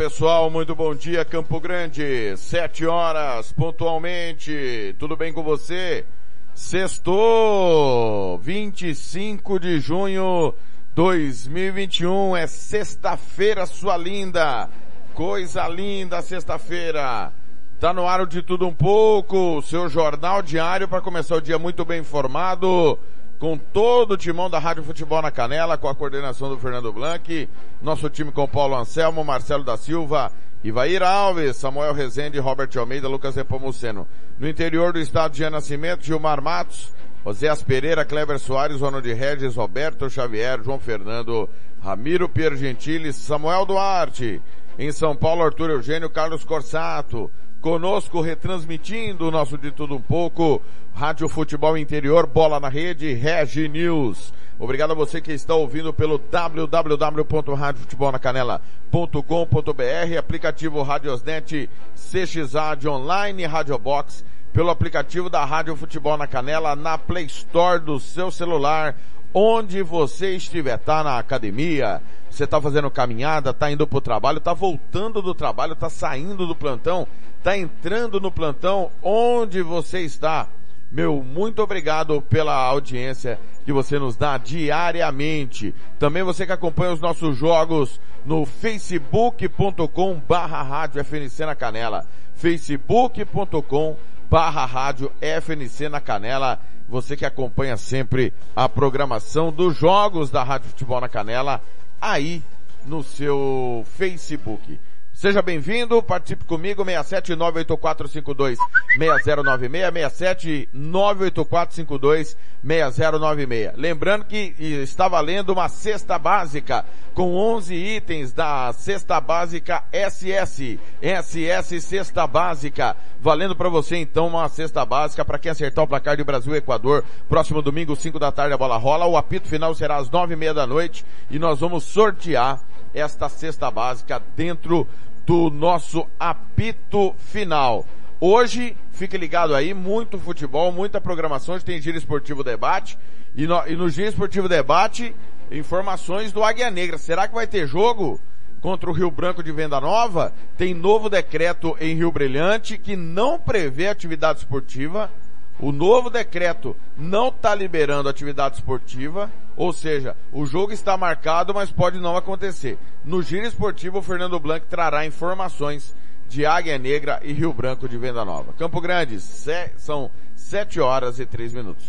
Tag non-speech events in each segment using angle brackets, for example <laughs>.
Pessoal, muito bom dia Campo Grande, sete horas pontualmente, tudo bem com você? Sextou, 25 de junho 2021, é sexta-feira sua linda, coisa linda sexta-feira. Tá no ar de tudo um pouco, seu jornal diário para começar o dia muito bem informado com todo o timão da Rádio Futebol na Canela, com a coordenação do Fernando Blanc, nosso time com Paulo Anselmo, Marcelo da Silva, Ivair Alves, Samuel Rezende, Robert Almeida, Lucas Repomuceno. No interior do estado de Nascimento, Gilmar Matos, Oséas Pereira, Cleber Soares, Ronald Regis, Roberto Xavier, João Fernando, Ramiro Pier Gentili, Samuel Duarte. Em São Paulo, Arthur Eugênio, Carlos Corsato, conosco retransmitindo o nosso de tudo um pouco, Rádio Futebol Interior, Bola na Rede, Regi News. Obrigado a você que está ouvindo pelo www.radiofutebolnacanela.com.br, aplicativo Radiosnet, CXA de online, Radio Box, pelo aplicativo da Rádio Futebol na Canela, na Play Store do seu celular, onde você estiver, tá na academia, você está fazendo caminhada, está indo para o trabalho, está voltando do trabalho, está saindo do plantão, está entrando no plantão, onde você está. Meu, muito obrigado pela audiência que você nos dá diariamente. Também você que acompanha os nossos jogos no facebook.com barra rádio FNC na Canela. facebook.com barra rádio FNC na Canela. Você que acompanha sempre a programação dos jogos da Rádio Futebol na Canela aí no seu Facebook. Seja bem-vindo, participe comigo, 6798452 6096, 6798452 6096. Lembrando que está valendo uma cesta básica com 11 itens da cesta básica SS, SS cesta básica, valendo para você então uma cesta básica para quem acertar o placar de Brasil e Equador, próximo domingo 5 da tarde a bola rola, o apito final será às nove e meia da noite e nós vamos sortear esta cesta básica dentro do nosso apito final. Hoje, fique ligado aí, muito futebol, muita programação, hoje tem Giro Esportivo Debate, e no, e no Giro Esportivo Debate, informações do Águia Negra. Será que vai ter jogo? Contra o Rio Branco de Venda Nova, tem novo decreto em Rio Brilhante que não prevê atividade esportiva. O novo decreto não está liberando atividade esportiva, ou seja, o jogo está marcado, mas pode não acontecer. No Giro Esportivo, o Fernando Blanc trará informações de Águia Negra e Rio Branco de Venda Nova. Campo Grande, são 7 horas e 3 minutos.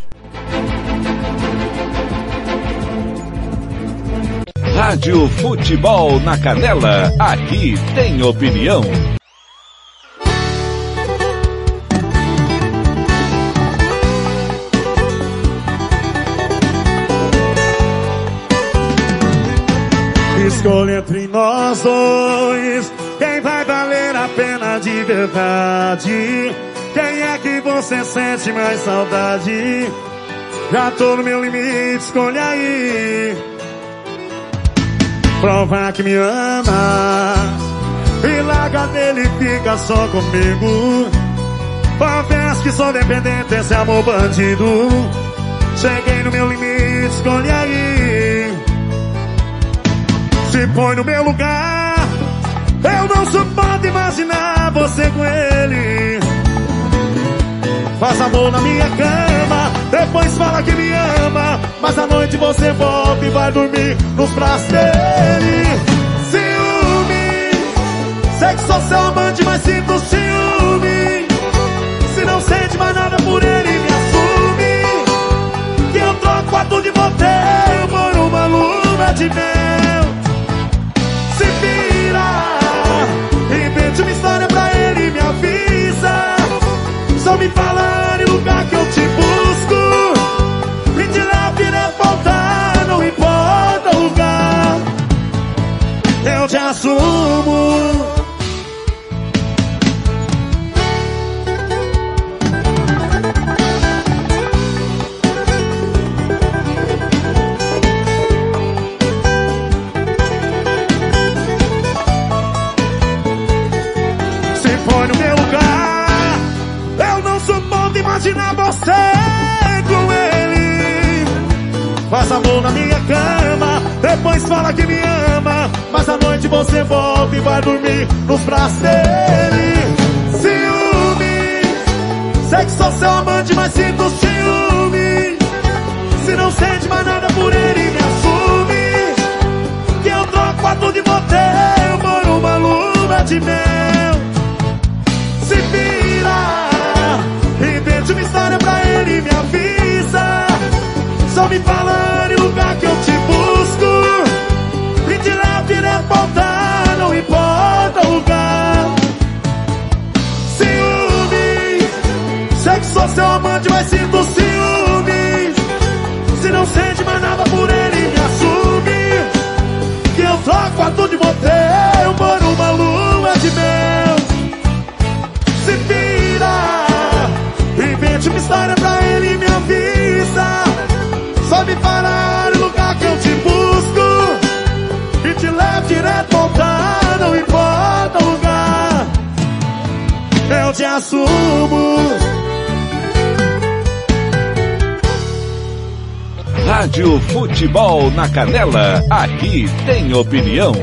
Rádio Futebol na Canela, aqui tem opinião. Escolha entre nós dois quem vai valer a pena de verdade. Quem é que você sente mais saudade? Já tô no meu limite, escolha aí. Prova que me ama e larga dele fica só comigo. Confesso que sou dependente desse amor bandido. Cheguei no meu limite, escolha aí. Se põe no meu lugar, eu não suporto imaginar você com ele. Faz amor na minha cama, depois fala que me ama. Mas à noite você volta e vai dormir nos braços dele. Ciúme, sei que sou seu amante, mas sinto ciúme. Se não sente mais nada por ele, me assume. Que eu troco quarto de motel por uma luna de mel. Só me falar em lugar que eu te busco. Me tirar, virar, voltar, não importa o lugar. Eu te assumo. Amor na minha cama, depois fala que me ama. Mas à noite você volta e vai dormir nos braços dele. Ciúme, sei que sou seu amante, mas sinto ciúme. Se não sente mais nada por ele, me assume. Que eu troco a tudo de motel por uma lua de mel. Se vira, invente uma história pra ele, me avisa. Me falar em lugar que eu te busco. E levo direto pra altar, não importa o lugar. Ciúme, sei que sou seu amante, mas sinto ciúme. Se não sente mais nada por ele, me assume. Que eu troco a tudo de motel assumo. Rádio Futebol na Canela, aqui tem opinião.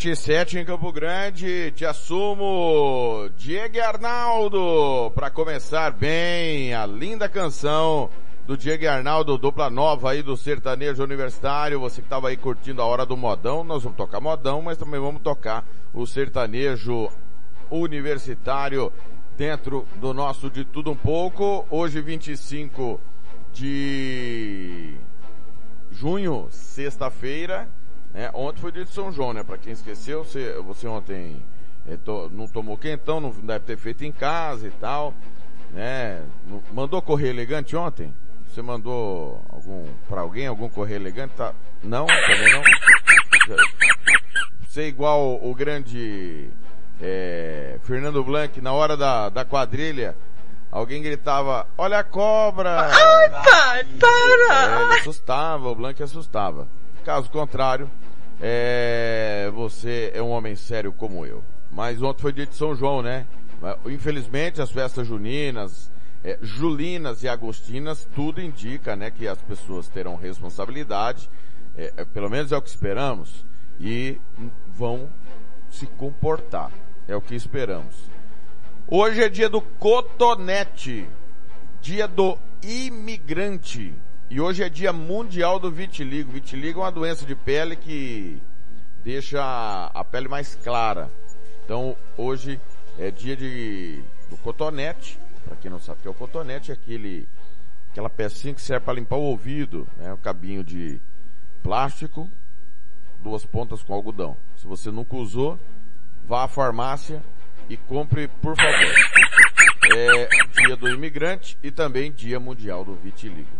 7 e 7 em Campo Grande, te assumo, Diego Arnaldo, para começar bem a linda canção do Diego Arnaldo, dupla nova aí do sertanejo universitário, você que estava aí curtindo a hora do modão, nós vamos tocar modão, mas também vamos tocar o sertanejo universitário dentro do nosso de tudo um pouco, hoje 25 de junho, sexta-feira, né? Ontem foi dia de São João, né? Pra quem esqueceu, você, você ontem eh, to- não tomou quentão, não deve ter feito em casa e tal, né? Não- Mandou correr elegante ontem? Você mandou algum para alguém algum correr elegante? Tá? Não, também não. Você é igual o grande eh, Fernando Blanc na hora da, da quadrilha. Alguém gritava, olha a cobra! Pai, para! É, ele assustava, o Blanc assustava. Caso contrário, é, você é um homem sério como eu. Mas ontem foi dia de São João, né? Infelizmente, as festas juninas, é, julinas e agostinas, tudo indica, né, que as pessoas terão responsabilidade, é, é, pelo menos é o que esperamos, e vão se comportar. É o que esperamos. Hoje é dia do cotonete, dia do imigrante. E hoje é dia mundial do vitiligo. Vitiligo é uma doença de pele que deixa a pele mais clara. Então, hoje é dia de do cotonete. Para quem não sabe o que é o cotonete, é aquele aquela pecinha que serve para limpar o ouvido, né? Um cabinho de plástico, duas pontas com algodão. Se você nunca usou, vá à farmácia e compre, por favor. É dia do imigrante e também dia mundial do vitiligo.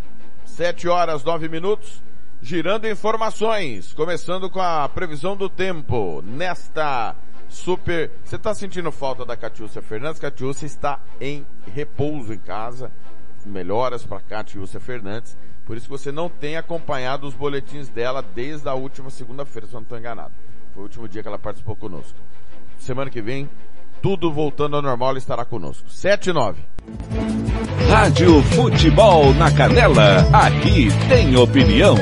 Sete horas, nove minutos, girando informações, começando com a previsão do tempo, nesta super... Você está sentindo falta da Catiúcia Fernandes? Catiúcia está em repouso em casa, melhoras para Catiúcia Fernandes, por isso que você não tem acompanhado os boletins dela desde a última segunda-feira, se eu não estou enganado. Foi o último dia que ela participou conosco. Semana que vem, tudo voltando ao normal, ela estará conosco. Sete e nove. Rádio Futebol na Canela, aqui tem opinião.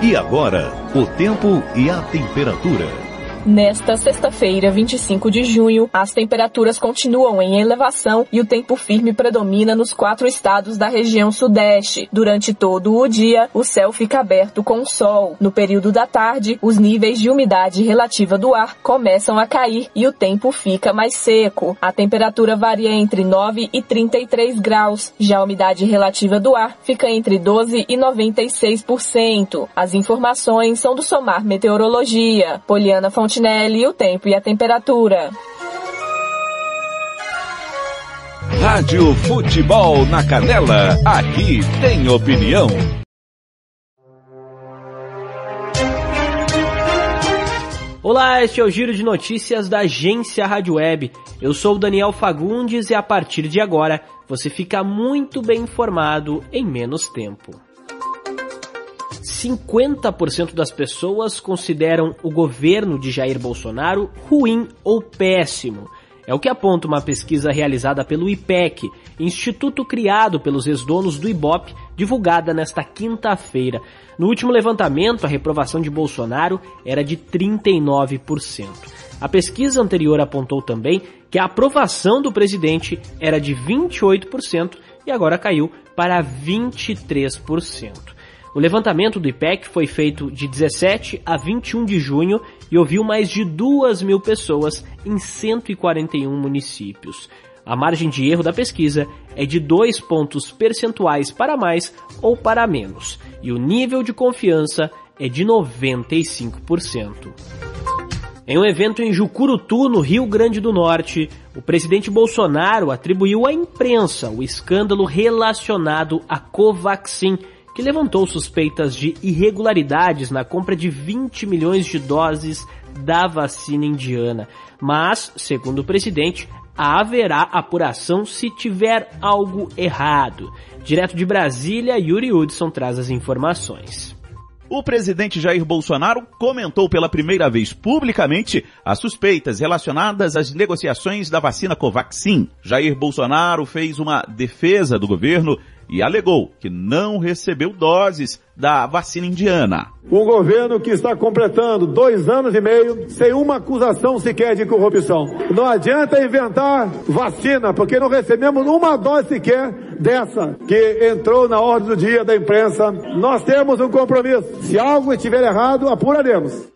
E agora, o tempo e a temperatura. Nesta sexta-feira, 25 de junho, as temperaturas continuam em elevação e o tempo firme predomina nos quatro estados da região sudeste. Durante todo o dia, o céu fica aberto com sol. No período da tarde, os níveis de umidade relativa do ar começam a cair e o tempo fica mais seco. A temperatura varia entre 9 e 33 graus. Já a umidade relativa do ar fica entre 12 e 96%. As informações são do Somar Meteorologia. Poliana Fontinelli, o tempo e a temperatura. Rádio Futebol na Canela, aqui tem opinião. Olá, este é o Giro de Notícias da agência Rádio Web. Eu sou o Daniel Fagundes e a partir de agora você fica muito bem informado em menos tempo. 50% das pessoas consideram o governo de Jair Bolsonaro ruim ou péssimo. É o que aponta uma pesquisa realizada pelo IPEC, instituto criado pelos ex-donos do Ibope, divulgada nesta quinta-feira. No último levantamento, a reprovação de Bolsonaro era de 39%. A pesquisa anterior apontou também que a aprovação do presidente era de 28% e agora caiu para 23%. O levantamento do IPEC foi feito de 17 a 21 de junho e ouviu mais de 2 mil pessoas em 141 municípios. A margem de erro da pesquisa é de 2 pontos percentuais para mais ou para menos, e o nível de confiança é de 95%. Em um evento em Jucurutu, no Rio Grande do Norte, o presidente Bolsonaro atribuiu à imprensa o escândalo relacionado à Covaxin, que levantou suspeitas de irregularidades na compra de 20 milhões de doses da vacina indiana. Mas, segundo o presidente, haverá apuração se tiver algo errado. Direto de Brasília, Yuri Hudson traz as informações. O presidente Jair Bolsonaro comentou pela primeira vez publicamente as suspeitas relacionadas às negociações da vacina Covaxin. Jair Bolsonaro fez uma defesa do governo e alegou que não recebeu doses da vacina indiana. Um governo que está completando dois anos e meio sem uma acusação sequer de corrupção. Não adianta inventar vacina, porque não recebemos uma dose sequer dessa que entrou na ordem do dia da imprensa. Nós temos um compromisso. Se algo estiver errado, apuraremos.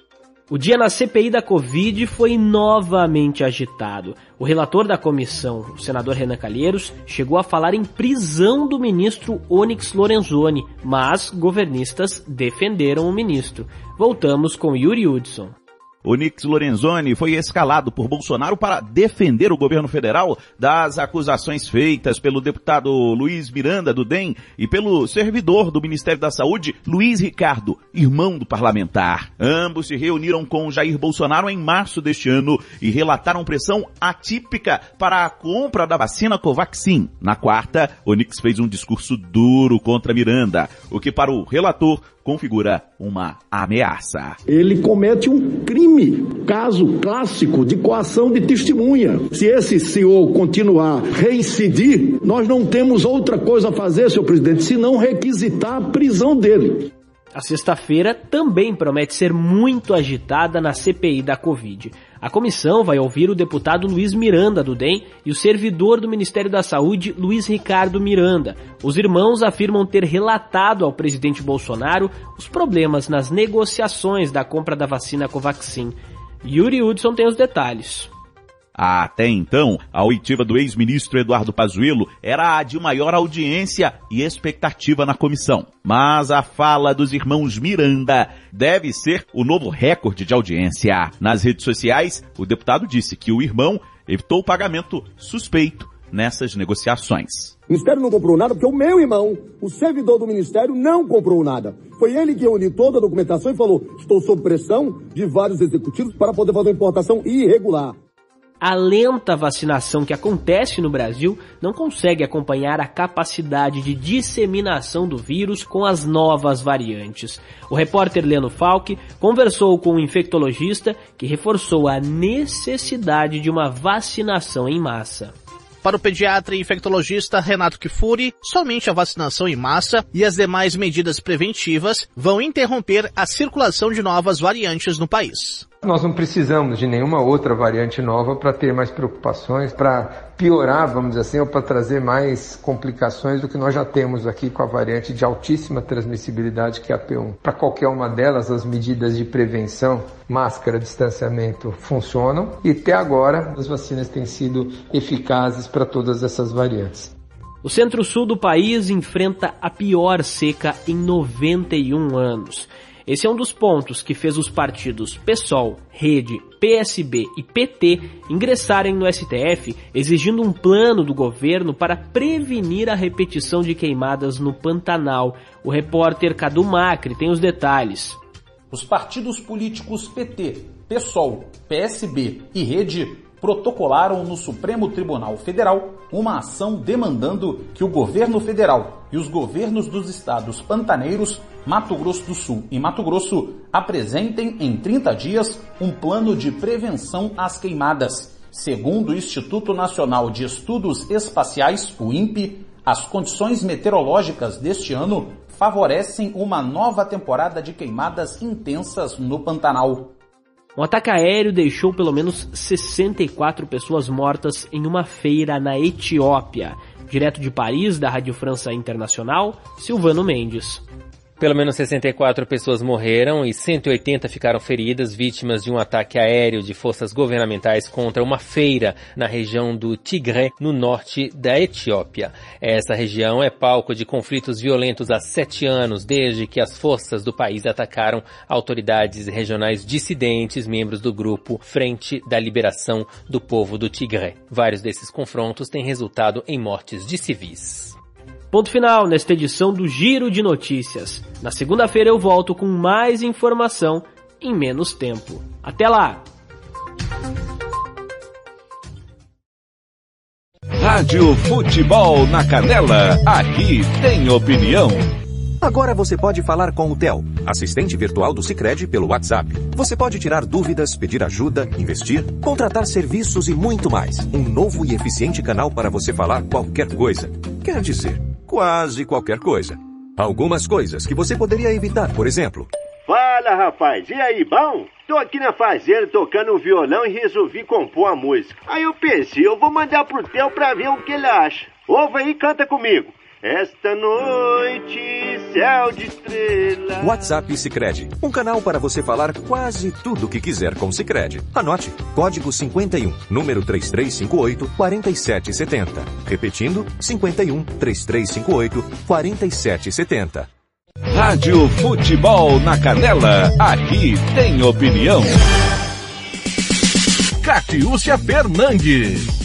O dia na CPI da Covid foi novamente agitado. O relator da comissão, o senador Renan Calheiros, chegou a falar em prisão do ministro Onyx Lorenzoni, mas governistas defenderam o ministro. Voltamos com Yuri Hudson. Onix Lorenzoni foi escalado por Bolsonaro para defender o governo federal das acusações feitas pelo deputado Luiz Miranda do DEM e pelo servidor do Ministério da Saúde, Luiz Ricardo, irmão do parlamentar. Ambos se reuniram com Jair Bolsonaro em março deste ano e relataram pressão atípica para a compra da vacina Covaxin. Na quarta, Onix fez um discurso duro contra Miranda, o que para o relator configura uma ameaça. Ele comete um crime, caso clássico de coação de testemunha. Se esse senhor continuar reincidir, nós não temos outra coisa a fazer, senhor presidente, senão requisitar a prisão dele. A sexta-feira também promete ser muito agitada na CPI da Covid. A comissão vai ouvir o deputado Luiz Miranda do DEM e o servidor do Ministério da Saúde, Luiz Ricardo Miranda. Os irmãos afirmam ter relatado ao presidente Bolsonaro os problemas nas negociações da compra da vacina Covaxin. Yuri Hudson tem os detalhes. Até então, a oitiva do ex-ministro Eduardo Pazuello era a de maior audiência e expectativa na comissão. Mas a fala dos irmãos Miranda deve ser o novo recorde de audiência. Nas redes sociais, o deputado disse que o irmão evitou o pagamento suspeito nessas negociações. O Ministério não comprou nada porque o meu irmão, o servidor do Ministério, não comprou nada. Foi ele que uniu toda a documentação e falou: estou sob pressão de vários executivos para poder fazer uma importação irregular a lenta vacinação que acontece no Brasil não consegue acompanhar a capacidade de disseminação do vírus com as novas variantes. O repórter Leno Falck conversou com um infectologista que reforçou a necessidade de uma vacinação em massa. Para o pediatra e infectologista Renato Kifuri, somente a vacinação em massa e as demais medidas preventivas vão interromper a circulação de novas variantes no país. Nós não precisamos de nenhuma outra variante nova para ter mais preocupações, para piorar, vamos dizer assim, ou para trazer mais complicações do que nós já temos aqui com a variante de altíssima transmissibilidade que é a P1. Para qualquer uma delas, as medidas de prevenção, máscara, distanciamento funcionam e até agora as vacinas têm sido eficazes para todas essas variantes. O centro-sul do país enfrenta a pior seca em 91 anos. Esse é um dos pontos que fez os partidos PSOL, Rede, PSB e PT ingressarem no STF exigindo um plano do governo para prevenir a repetição de queimadas no Pantanal. O repórter Cadu Macri tem os detalhes. Os partidos políticos PT, PSOL, PSB e Rede protocolaram no Supremo Tribunal Federal uma ação demandando que o governo federal e os governos dos estados pantaneiros, Mato Grosso do Sul e Mato Grosso, apresentem em 30 dias um plano de prevenção às queimadas. Segundo o Instituto Nacional de Estudos Espaciais, o INPE, as condições meteorológicas deste ano favorecem uma nova temporada de queimadas intensas no Pantanal. Um ataque aéreo deixou pelo menos 64 pessoas mortas em uma feira na Etiópia. Direto de Paris, da Rádio França Internacional, Silvano Mendes. Pelo menos 64 pessoas morreram e 180 ficaram feridas, vítimas de um ataque aéreo de forças governamentais contra uma feira na região do Tigre, no norte da Etiópia. Essa região é palco de conflitos violentos há sete anos, desde que as forças do país atacaram autoridades regionais dissidentes, membros do grupo Frente da Liberação do Povo do Tigre. Vários desses confrontos têm resultado em mortes de civis. Ponto final nesta edição do Giro de Notícias. Na segunda-feira eu volto com mais informação em menos tempo. Até lá! Rádio Futebol na Canela, aqui tem opinião. Agora você pode falar com o Tel, assistente virtual do Sicredi pelo WhatsApp. Você pode tirar dúvidas, pedir ajuda, investir, contratar serviços e muito mais. Um novo e eficiente canal para você falar qualquer coisa. Quer dizer, quase qualquer coisa. Algumas coisas que você poderia evitar, por exemplo. Fala, rapaz. E aí, bom? Tô aqui na fazenda tocando violão e resolvi compor a música. Aí eu pensei, eu vou mandar pro Theo pra ver o que ele acha. Ouve aí e canta comigo. Esta noite, céu de estrela. WhatsApp Sicredi, um canal para você falar quase tudo o que quiser com Sicredi. Anote: código 51, número 3358 4770. Repetindo: 51 3358 4770. Rádio Futebol na Canela, aqui tem opinião. Catiúcia Fernandes.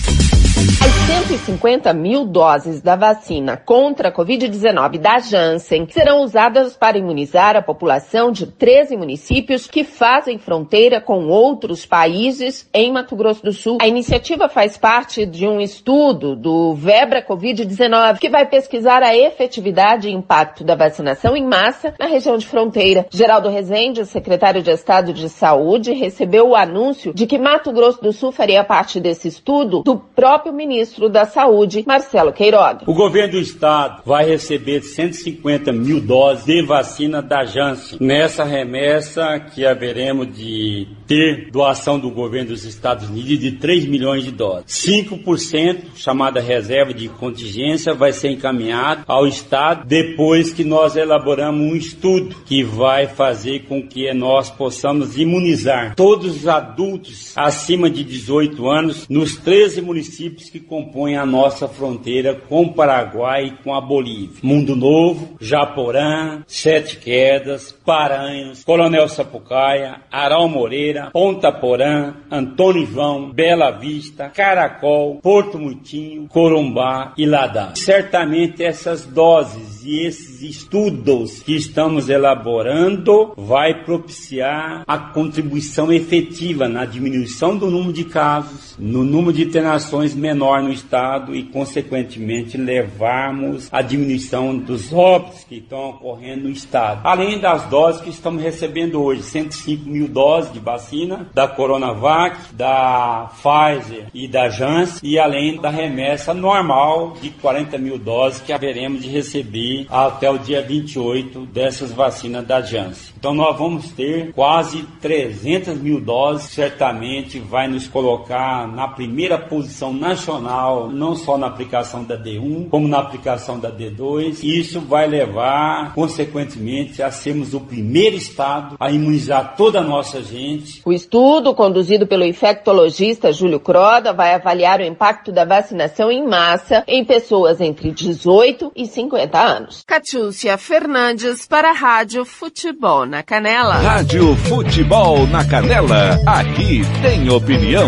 As 150 mil doses da vacina contra a Covid-19 da Janssen serão usadas para imunizar a população de 13 municípios que fazem fronteira com outros países em Mato Grosso do Sul. A iniciativa faz parte de um estudo do Vebra Covid-19 que vai pesquisar a efetividade e impacto da vacinação em massa na região de fronteira. Geraldo Rezende, secretário de Estado de Saúde, recebeu o anúncio de que Mato Grosso do Sul faria parte desse estudo do próprio ministro da Saúde, Marcelo Queiroga. O governo do estado vai receber 150 mil doses de vacina da Janssen. Nessa remessa que haveremos de ter doação do governo dos Estados Unidos de 3 milhões de doses. 5%, chamada reserva de contingência, vai ser encaminhado ao estado depois que nós elaboramos um estudo que vai fazer com que nós possamos imunizar todos os adultos acima de 18 anos nos 13 municípios que compõem a nossa fronteira com o Paraguai e com a Bolívia. Mundo Novo, Japorã, Sete Quedas, Paranhos, Coronel Sapucaia, Aral Moreira, Ponta Porã, Antônio Ivão, Bela Vista, Caracol, Porto Mutinho, Corumbá e Ladá. Certamente essas doses e esses estudos que estamos elaborando vai propiciar a contribuição efetiva na diminuição do número de casos, no número de internações menor no estado e, consequentemente, levarmos a diminuição dos óbitos que estão ocorrendo no estado. Além das doses que estamos recebendo hoje, 105 mil doses de vacina da Coronavac, da Pfizer e da Janssen, e além da remessa normal de 40 mil doses que haveremos de receber até o dia 28 dessas vacinas da Janssen. Então nós vamos ter quase 300 mil doses, certamente vai nos colocar na primeira posição nacional, não só na aplicação da D1, como na aplicação da D2. Isso vai levar, consequentemente, a sermos o primeiro estado a imunizar toda a nossa gente. O estudo, conduzido pelo infectologista Júlio Croda, vai avaliar o impacto da vacinação em massa em pessoas entre 18 e 50 anos. Catiúcia Fernandes para a Rádio Futebol na Canela. Rádio Futebol na Canela, aqui tem opinião.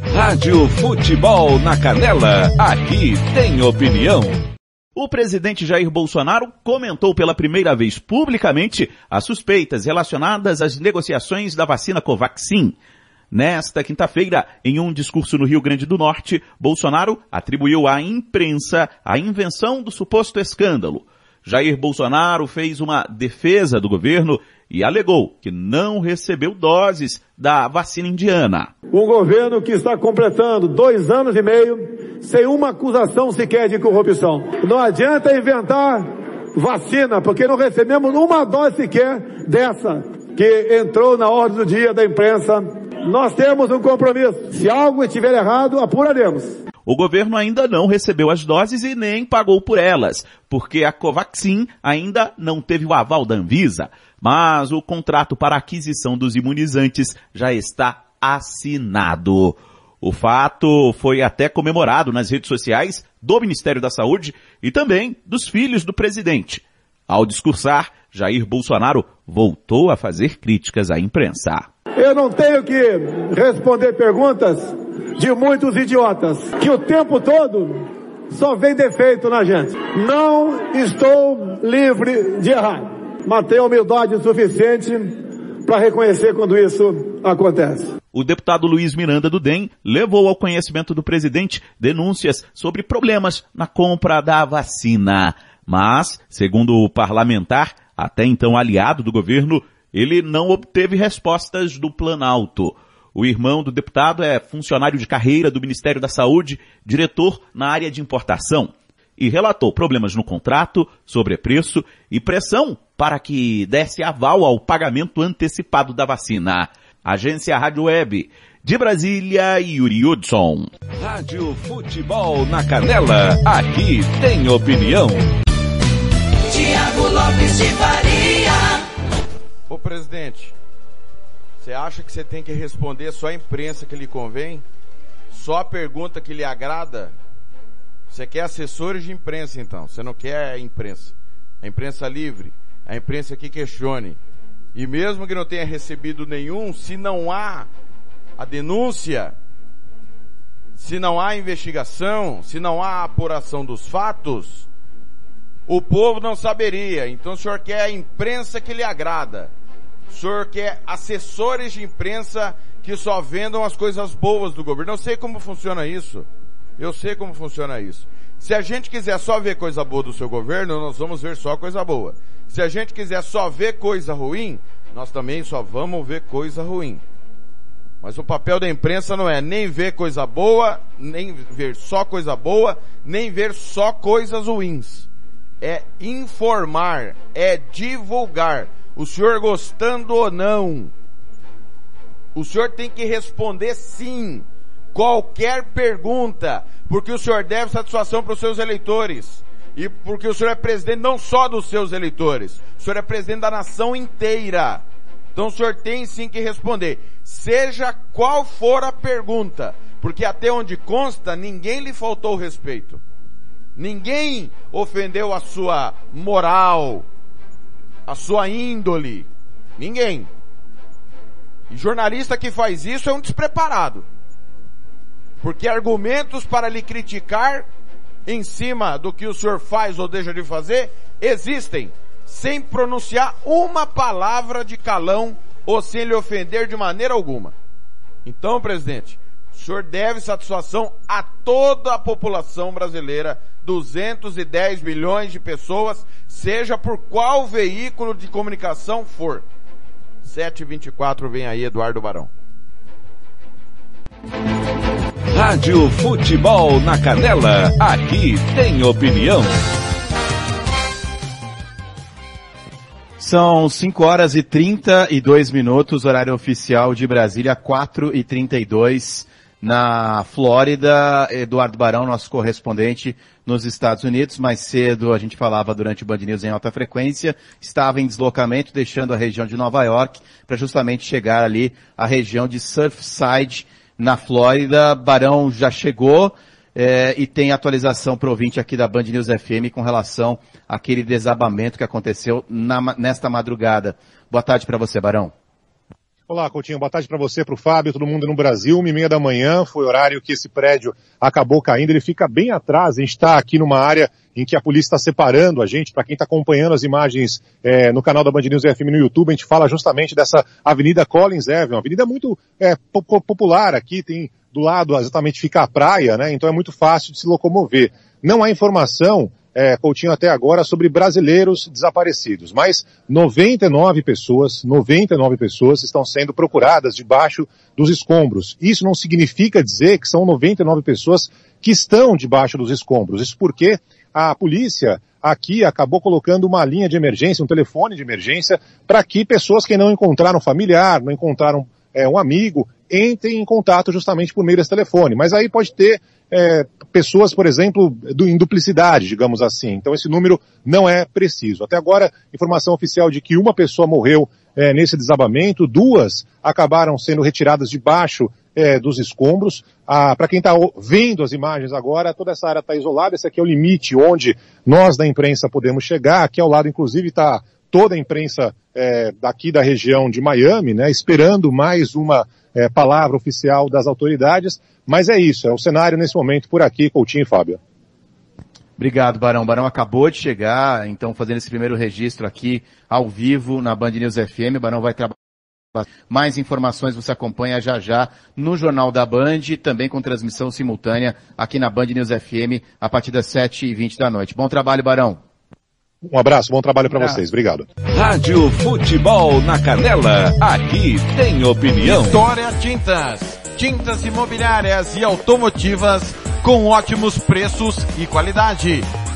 Rádio Futebol na Canela, aqui tem opinião. O presidente Jair Bolsonaro comentou pela primeira vez publicamente as suspeitas relacionadas às negociações da vacina Covaxin. Nesta quinta-feira, em um discurso no Rio Grande do Norte, Bolsonaro atribuiu à imprensa a invenção do suposto escândalo. Jair Bolsonaro fez uma defesa do governo e alegou que não recebeu doses da vacina indiana. Um governo que está completando dois anos e meio sem uma acusação sequer de corrupção. Não adianta inventar vacina, porque não recebemos uma dose sequer dessa que entrou na ordem do dia da imprensa. Nós temos um compromisso. Se algo estiver errado, apuraremos. O governo ainda não recebeu as doses e nem pagou por elas, porque a Covaxin ainda não teve o aval da Anvisa. Mas o contrato para aquisição dos imunizantes já está assinado. O fato foi até comemorado nas redes sociais do Ministério da Saúde e também dos filhos do presidente. Ao discursar, Jair Bolsonaro voltou a fazer críticas à imprensa. Eu não tenho que responder perguntas de muitos idiotas que o tempo todo só vem defeito na gente. Não estou livre de errar, mas tenho humildade suficiente para reconhecer quando isso acontece. O deputado Luiz Miranda do DEM levou ao conhecimento do presidente denúncias sobre problemas na compra da vacina. Mas, segundo o parlamentar, até então aliado do governo, ele não obteve respostas do Planalto. O irmão do deputado é funcionário de carreira do Ministério da Saúde, diretor na área de importação, e relatou problemas no contrato, sobrepreço e pressão para que desse aval ao pagamento antecipado da vacina. Agência Rádio Web. De Brasília, Yuri Hudson. Rádio Futebol na Canela, aqui tem opinião. Tiago Lopes de Faria. Ô presidente, você acha que você tem que responder só a imprensa que lhe convém? Só a pergunta que lhe agrada? Você quer assessores de imprensa então, você não quer a imprensa. A imprensa livre, a imprensa que questione. E mesmo que não tenha recebido nenhum, se não há a denúncia, se não há investigação, se não há apuração dos fatos, o povo não saberia. Então o senhor quer a imprensa que lhe agrada. O senhor quer assessores de imprensa que só vendam as coisas boas do governo. Eu sei como funciona isso. Eu sei como funciona isso. Se a gente quiser só ver coisa boa do seu governo, nós vamos ver só coisa boa. Se a gente quiser só ver coisa ruim, nós também só vamos ver coisa ruim. Mas o papel da imprensa não é nem ver coisa boa, nem ver só coisa boa, nem ver só coisas ruins. É informar, é divulgar o senhor gostando ou não, o senhor tem que responder sim. Qualquer pergunta, porque o senhor deve satisfação para os seus eleitores. E porque o senhor é presidente não só dos seus eleitores, o senhor é presidente da nação inteira. Então o senhor tem sim que responder. Seja qual for a pergunta. Porque até onde consta, ninguém lhe faltou respeito. Ninguém ofendeu a sua moral, a sua índole. Ninguém. E jornalista que faz isso é um despreparado. Porque argumentos para lhe criticar em cima do que o senhor faz ou deixa de fazer existem, sem pronunciar uma palavra de calão ou sem lhe ofender de maneira alguma. Então, presidente, o senhor deve satisfação a toda a população brasileira 210 milhões de pessoas, seja por qual veículo de comunicação for. 724 vem aí, Eduardo Barão. Rádio Futebol na Canela, aqui tem opinião. São 5 horas e 32 minutos, horário oficial de Brasília, 4 e 32. na Flórida. Eduardo Barão, nosso correspondente nos Estados Unidos. Mais cedo a gente falava durante o Band News em alta frequência, estava em deslocamento, deixando a região de Nova York para justamente chegar ali à região de Surfside, na Flórida. Barão já chegou. É, e tem atualização ouvinte aqui da Band News FM com relação àquele desabamento que aconteceu na, nesta madrugada. Boa tarde para você, Barão. Olá, Coutinho. Boa tarde para você, para o Fábio, todo mundo no Brasil. Uma e meia da manhã foi o horário que esse prédio acabou caindo. Ele fica bem atrás. A gente está aqui numa área em que a polícia está separando a gente. Para quem está acompanhando as imagens é, no canal da Band News FM no YouTube, a gente fala justamente dessa Avenida Collins Avenue. Uma avenida muito é, popular aqui. Tem do lado exatamente fica a praia, né? Então é muito fácil de se locomover. Não há informação é, Coutinho até agora sobre brasileiros desaparecidos, mas 99 pessoas, 99 pessoas estão sendo procuradas debaixo dos escombros. Isso não significa dizer que são 99 pessoas que estão debaixo dos escombros. Isso porque a polícia aqui acabou colocando uma linha de emergência, um telefone de emergência, para que pessoas que não encontraram familiar, não encontraram é, um amigo, entrem em contato justamente por meio desse telefone. Mas aí pode ter é, pessoas, por exemplo, do, em duplicidade, digamos assim. Então esse número não é preciso. Até agora, informação oficial de que uma pessoa morreu é, nesse desabamento, duas acabaram sendo retiradas debaixo é, dos escombros. Ah, Para quem está vendo as imagens agora, toda essa área está isolada. Esse aqui é o limite onde nós da imprensa podemos chegar. Aqui ao lado, inclusive, está toda a imprensa é, daqui da região de Miami, né, esperando mais uma é, palavra oficial das autoridades. Mas é isso, é o cenário nesse momento por aqui, Coutinho e Fábio. Obrigado, Barão. Barão acabou de chegar, então fazendo esse primeiro registro aqui ao vivo na Band News FM. Barão vai trabalhar. Mais informações você acompanha já já no Jornal da Band, também com transmissão simultânea aqui na Band News FM a partir das 7h20 da noite. Bom trabalho, Barão. Um abraço, bom trabalho para vocês. Obrigado. Rádio Futebol na Canela, aqui tem opinião. Vitória Tintas, tintas imobiliárias e automotivas com ótimos preços e qualidade.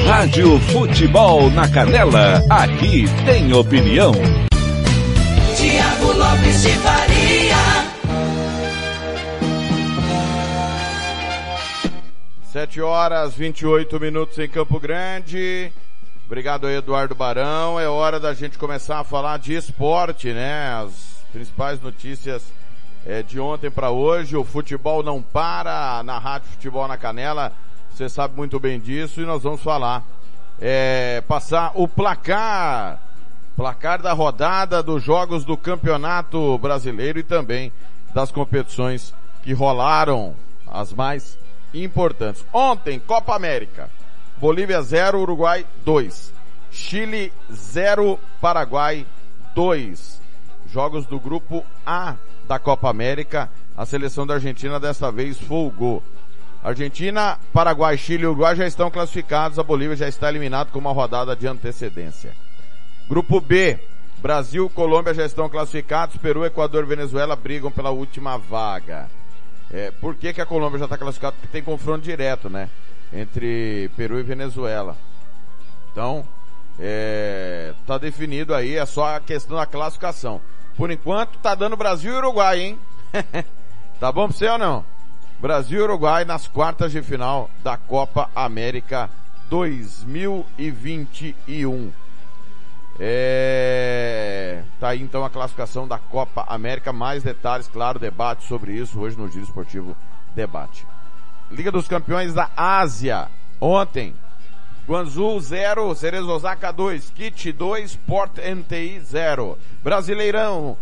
Rádio Futebol na Canela, aqui tem opinião. Tiago Lopes de Faria. 7 horas 28 minutos em Campo Grande. Obrigado aí, Eduardo Barão. É hora da gente começar a falar de esporte, né? As principais notícias é, de ontem para hoje. O futebol não para na Rádio Futebol na Canela. Você sabe muito bem disso e nós vamos falar. É, passar o placar. Placar da rodada dos jogos do Campeonato Brasileiro e também das competições que rolaram, as mais importantes. Ontem, Copa América. Bolívia 0, Uruguai 2. Chile 0, Paraguai 2. Jogos do grupo A da Copa América. A seleção da Argentina dessa vez folgou. Argentina, Paraguai, Chile e Uruguai já estão classificados, a Bolívia já está eliminado com uma rodada de antecedência. Grupo B, Brasil, Colômbia já estão classificados, Peru, Equador e Venezuela brigam pela última vaga. É, por que, que a Colômbia já está classificada? Porque tem confronto direto, né? Entre Peru e Venezuela. Então, é, tá definido aí, é só a questão da classificação. Por enquanto, tá dando Brasil e Uruguai, hein? <laughs> tá bom pra você ou não? Brasil e Uruguai nas quartas de final da Copa América 2021. É... Tá aí então a classificação da Copa América. Mais detalhes, claro, debate sobre isso hoje no Giro Esportivo Debate. Liga dos Campeões da Ásia. Ontem, Guangzhou 0, Cerezo Osaka 2, Kit 2, Port NTI 0. Brasileirão,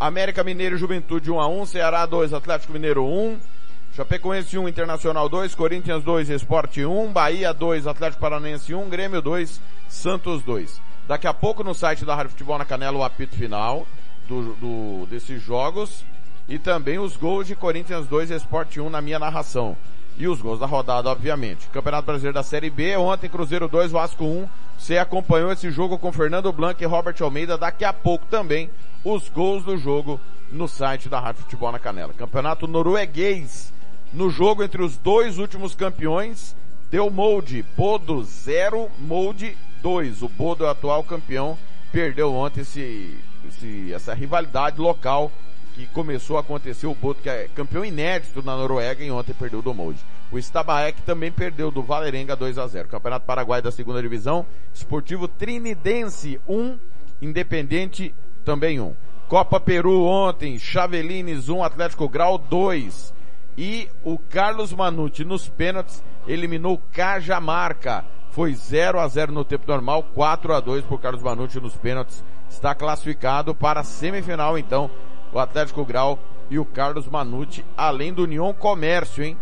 América Mineiro Juventude 1 a 1, Ceará 2, Atlético Mineiro 1. Chapecoense 1, Internacional 2, Corinthians 2, Esporte 1, Bahia 2, Atlético Paranaense 1, Grêmio 2, Santos 2. Daqui a pouco no site da Rádio Futebol na Canela o apito final do, do, desses jogos e também os gols de Corinthians 2 e Sport 1 na minha narração. E os gols da rodada, obviamente. Campeonato Brasileiro da Série B, ontem Cruzeiro 2, Vasco 1. Você acompanhou esse jogo com Fernando Blanc e Robert Almeida. Daqui a pouco também os gols do jogo no site da Rádio Futebol na Canela. Campeonato norueguês. No jogo entre os dois últimos campeões, deu molde. Bodo 0, molde 2. O Bodo é o atual campeão. Perdeu ontem esse, esse, essa rivalidade local que começou a acontecer. O Bodo, que é campeão inédito na Noruega, e ontem perdeu do molde. O Stabaek também perdeu do Valerenga 2 a 0. Campeonato Paraguai da segunda divisão. Esportivo Trinidense 1, Independente também 1. Copa Peru ontem, Chavelines 1, Atlético Grau 2. E o Carlos Manucci nos pênaltis eliminou Cajamarca. Foi 0 a 0 no tempo normal, 4 a 2 por Carlos Manucci nos pênaltis. Está classificado para a semifinal então o Atlético Grau e o Carlos Manucci, além do União Comércio, hein?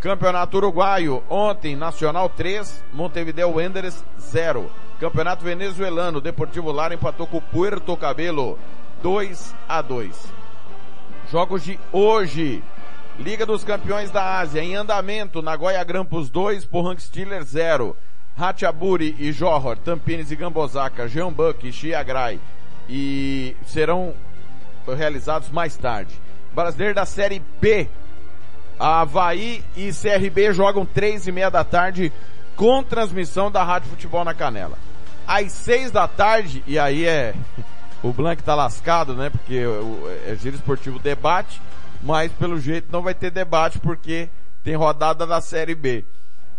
Campeonato Uruguaio, ontem Nacional 3, Montevideo Wanderers 0. Campeonato Venezuelano, Deportivo Lara empatou com o Puerto Cabelo 2 a 2. Jogos de hoje. Liga dos Campeões da Ásia em andamento, Nagoya Grampus 2, Pohang Steelers 0. Hatchaburi e Johor, Tampines e Gambosaka, Jeonbuk e Chiagrai e serão realizados mais tarde. Brasileiro da Série B, Havaí e CRB jogam três e meia da tarde com transmissão da Rádio Futebol na Canela. Às seis da tarde, e aí é, <laughs> o Blank tá lascado, né? Porque é giro esportivo debate, mas pelo jeito não vai ter debate porque tem rodada da Série B.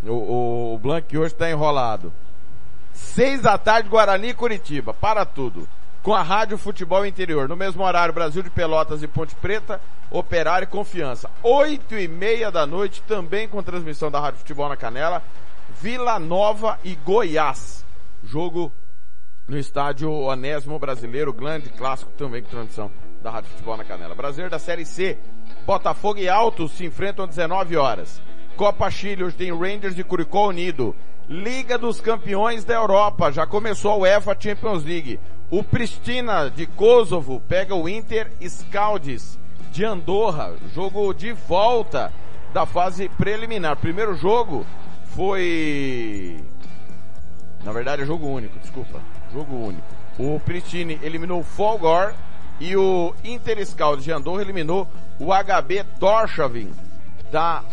O, o, o Blank hoje tá enrolado. Seis da tarde, Guarani e Curitiba. Para tudo. Com a Rádio Futebol Interior. No mesmo horário, Brasil de Pelotas e Ponte Preta, Operário e Confiança. Oito e meia da noite, também com transmissão da Rádio Futebol na Canela. Vila Nova e Goiás. Jogo no estádio Onésimo Brasileiro, grande clássico também com transmissão da Rádio Futebol na Canela. Brasileiro da Série C, Botafogo e Altos se enfrentam às 19 horas. Copa Chile, hoje tem Rangers e Curicó Unido. Liga dos Campeões da Europa, já começou a UEFA Champions League. O Pristina de Kosovo pega o Inter Scaldes de Andorra, jogo de volta da fase preliminar. Primeiro jogo foi na verdade é jogo único, desculpa, jogo único. O Pristine eliminou o Folgor e o Inter Scaldes de Andorra eliminou o HB Torshavn da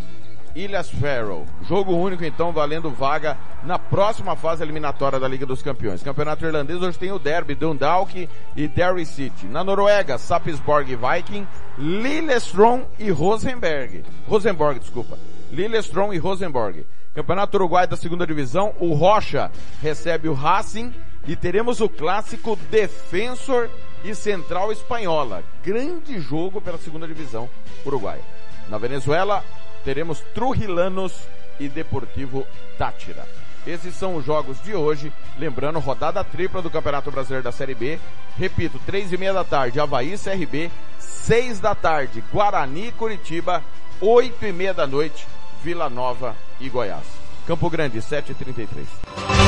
Ilhas Faroe. Jogo único então, valendo vaga na próxima fase eliminatória da Liga dos Campeões. Campeonato irlandês hoje tem o derby, Dundalk e Derry City. Na Noruega, Sapsborg Viking, Lillestrøm e Rosenberg. Rosenborg, desculpa. Lillestrøm e Rosenborg. Campeonato Uruguai da segunda divisão, o Rocha recebe o Racing e teremos o clássico Defensor e Central Espanhola. Grande jogo pela segunda divisão uruguaia. Na Venezuela, teremos Trujillanos e Deportivo Tátira. Esses são os jogos de hoje. Lembrando, rodada tripla do Campeonato Brasileiro da Série B. Repito, três e meia da tarde, Havaí CRB. Seis da tarde, Guarani Curitiba. Oito e meia da noite, Vila Nova e Goiás. Campo Grande, 7h33.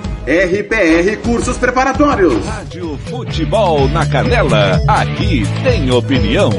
RPR Cursos Preparatórios. Rádio Futebol na Canela, aqui tem opinião.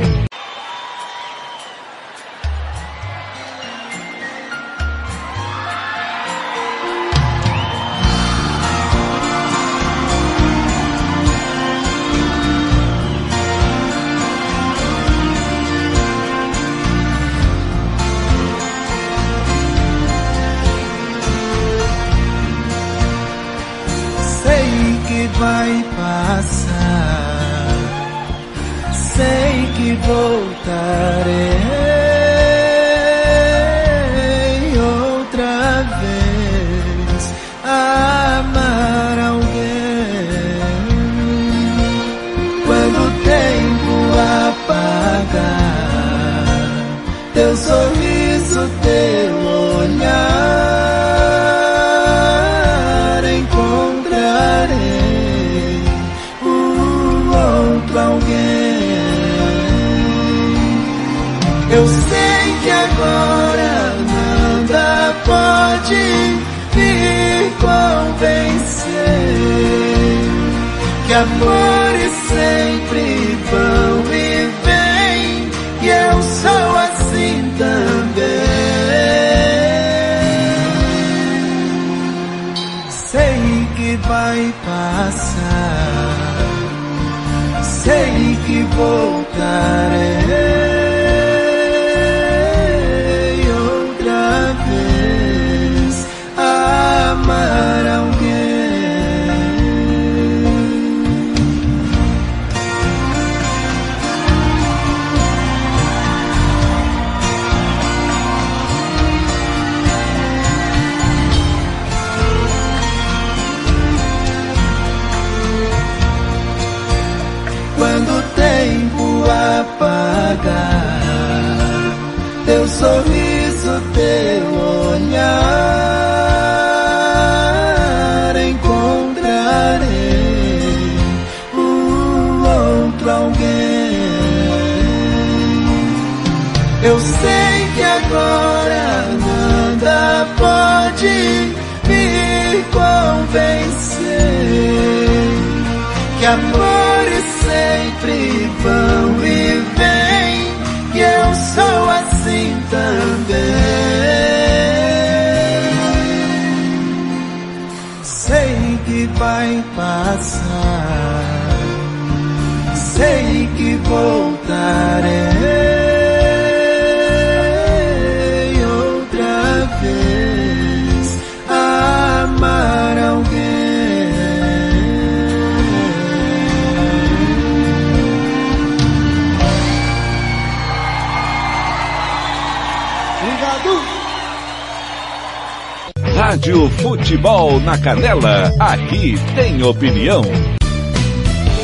Convencer que amores sempre vão e vêm. E eu sou assim também. Sei que vai passar, sei que voltarei Rádio Futebol na Canela, aqui tem opinião.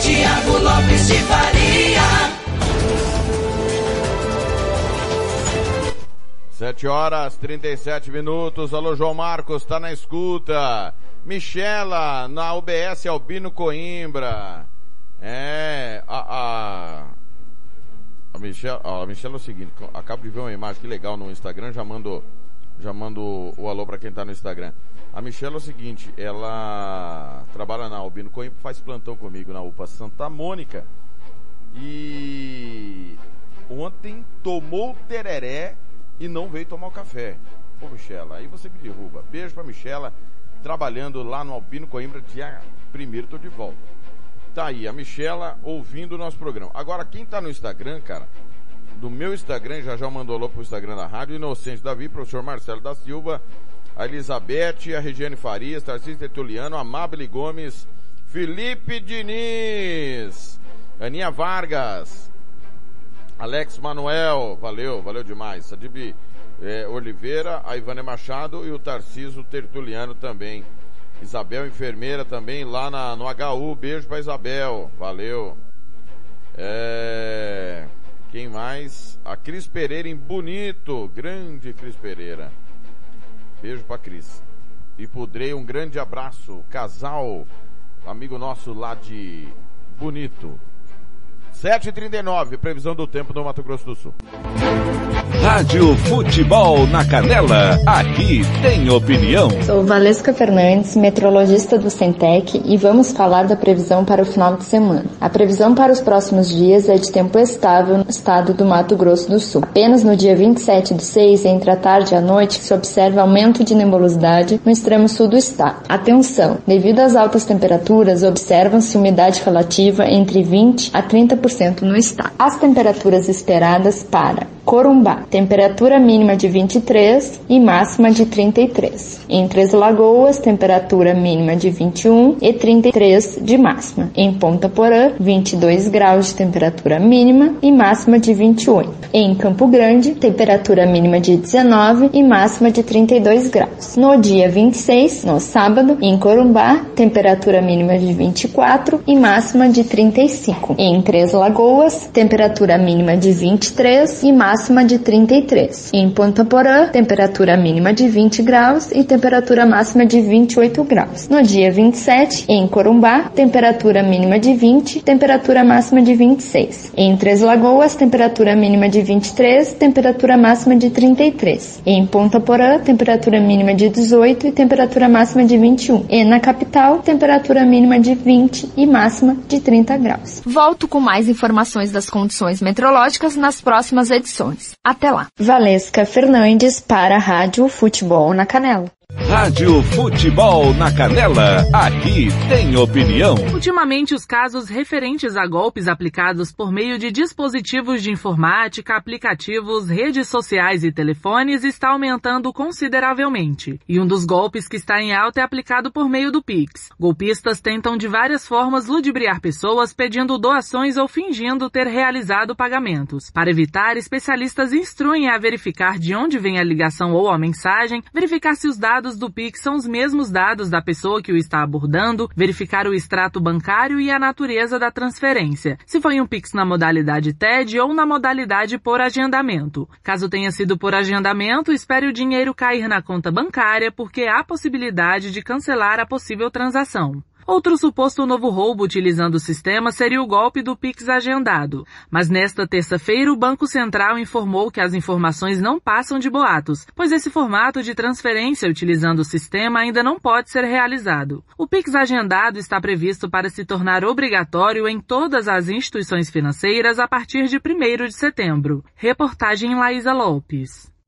Tiago Lopes de Faria. Sete horas, 37 minutos. Alô, João Marcos, tá na escuta. Michela, na UBS Albino Coimbra. É, a, a, a Michela, ó, a Michela é o seguinte, acabo de ver uma imagem que legal no Instagram, já mando, já mando o, alô para quem tá no Instagram. A Michela é o seguinte, ela trabalha na Albino Coimbra, faz plantão comigo na UPA Santa Mônica. E ontem tomou tereré e não veio tomar o café. Pô, Michela, aí você me derruba. Beijo pra Michela, trabalhando lá no Albino Coimbra, dia primeiro tô de volta. Tá aí, a Michela ouvindo o nosso programa. Agora, quem tá no Instagram, cara, do meu Instagram, já já mandou alô pro Instagram da Rádio Inocente Davi, professor Marcelo da Silva, a Elizabeth, a Regiane Farias, Tarcísio Tertuliano, Amabile Gomes, Felipe Diniz, Aninha Vargas, Alex Manuel, valeu, valeu demais. Sadib é, Oliveira, a Ivane Machado e o Tarciso Tertuliano também. Isabel Enfermeira também lá na, no HU, beijo pra Isabel, valeu. É, quem mais? A Cris Pereira em Bonito, grande Cris Pereira. Beijo pra Cris. E Pudrei, um grande abraço. Casal, amigo nosso lá de Bonito. 7h39, previsão do tempo no Mato Grosso do Sul. Rádio Futebol na Canela, aqui tem opinião. Sou Valesca Fernandes, meteorologista do Centec e vamos falar da previsão para o final de semana. A previsão para os próximos dias é de tempo estável no estado do Mato Grosso do Sul. Apenas no dia 27 de 6, entre a tarde e a noite, se observa aumento de nebulosidade no extremo sul do estado. Atenção! Devido às altas temperaturas, observam-se umidade relativa entre 20 a 30% no estado. As temperaturas esperadas para Corumbá, temperatura mínima de 23 e máxima de 33. Em Três Lagoas, temperatura mínima de 21 e 33 de máxima. Em Ponta Porã, 22 graus de temperatura mínima e máxima de 28. Em Campo Grande, temperatura mínima de 19 e máxima de 32 graus. No dia 26, no sábado, em Corumbá, temperatura mínima de 24 e máxima de 35. Em Três Lagoas, temperatura mínima de 23 e máxima máxima de 33. Em Ponta Porã, temperatura mínima de 20 graus e temperatura máxima de 28 graus. No dia 27, em Corumbá, temperatura mínima de 20, temperatura máxima de 26. Em Três Lagoas, temperatura mínima de 23, temperatura máxima de 33. Em Ponta Porã, temperatura mínima de 18 e temperatura máxima de 21. E na capital, temperatura mínima de 20 e máxima de 30 graus. Volto com mais informações das condições meteorológicas nas próximas edições. Até lá. Valesca Fernandes para a Rádio Futebol na Canela. Rádio Futebol na Canela, aqui tem opinião. Ultimamente, os casos referentes a golpes aplicados por meio de dispositivos de informática, aplicativos, redes sociais e telefones está aumentando consideravelmente. E um dos golpes que está em alta é aplicado por meio do Pix. Golpistas tentam de várias formas ludibriar pessoas pedindo doações ou fingindo ter realizado pagamentos. Para evitar, especialistas instruem a verificar de onde vem a ligação ou a mensagem, verificar se os dados dados do Pix são os mesmos dados da pessoa que o está abordando, verificar o extrato bancário e a natureza da transferência, se foi um Pix na modalidade TED ou na modalidade por agendamento. Caso tenha sido por agendamento, espere o dinheiro cair na conta bancária porque há possibilidade de cancelar a possível transação. Outro suposto novo roubo utilizando o sistema seria o golpe do Pix agendado. Mas nesta terça-feira, o Banco Central informou que as informações não passam de boatos, pois esse formato de transferência utilizando o sistema ainda não pode ser realizado. O Pix agendado está previsto para se tornar obrigatório em todas as instituições financeiras a partir de 1 de setembro. Reportagem Laísa Lopes.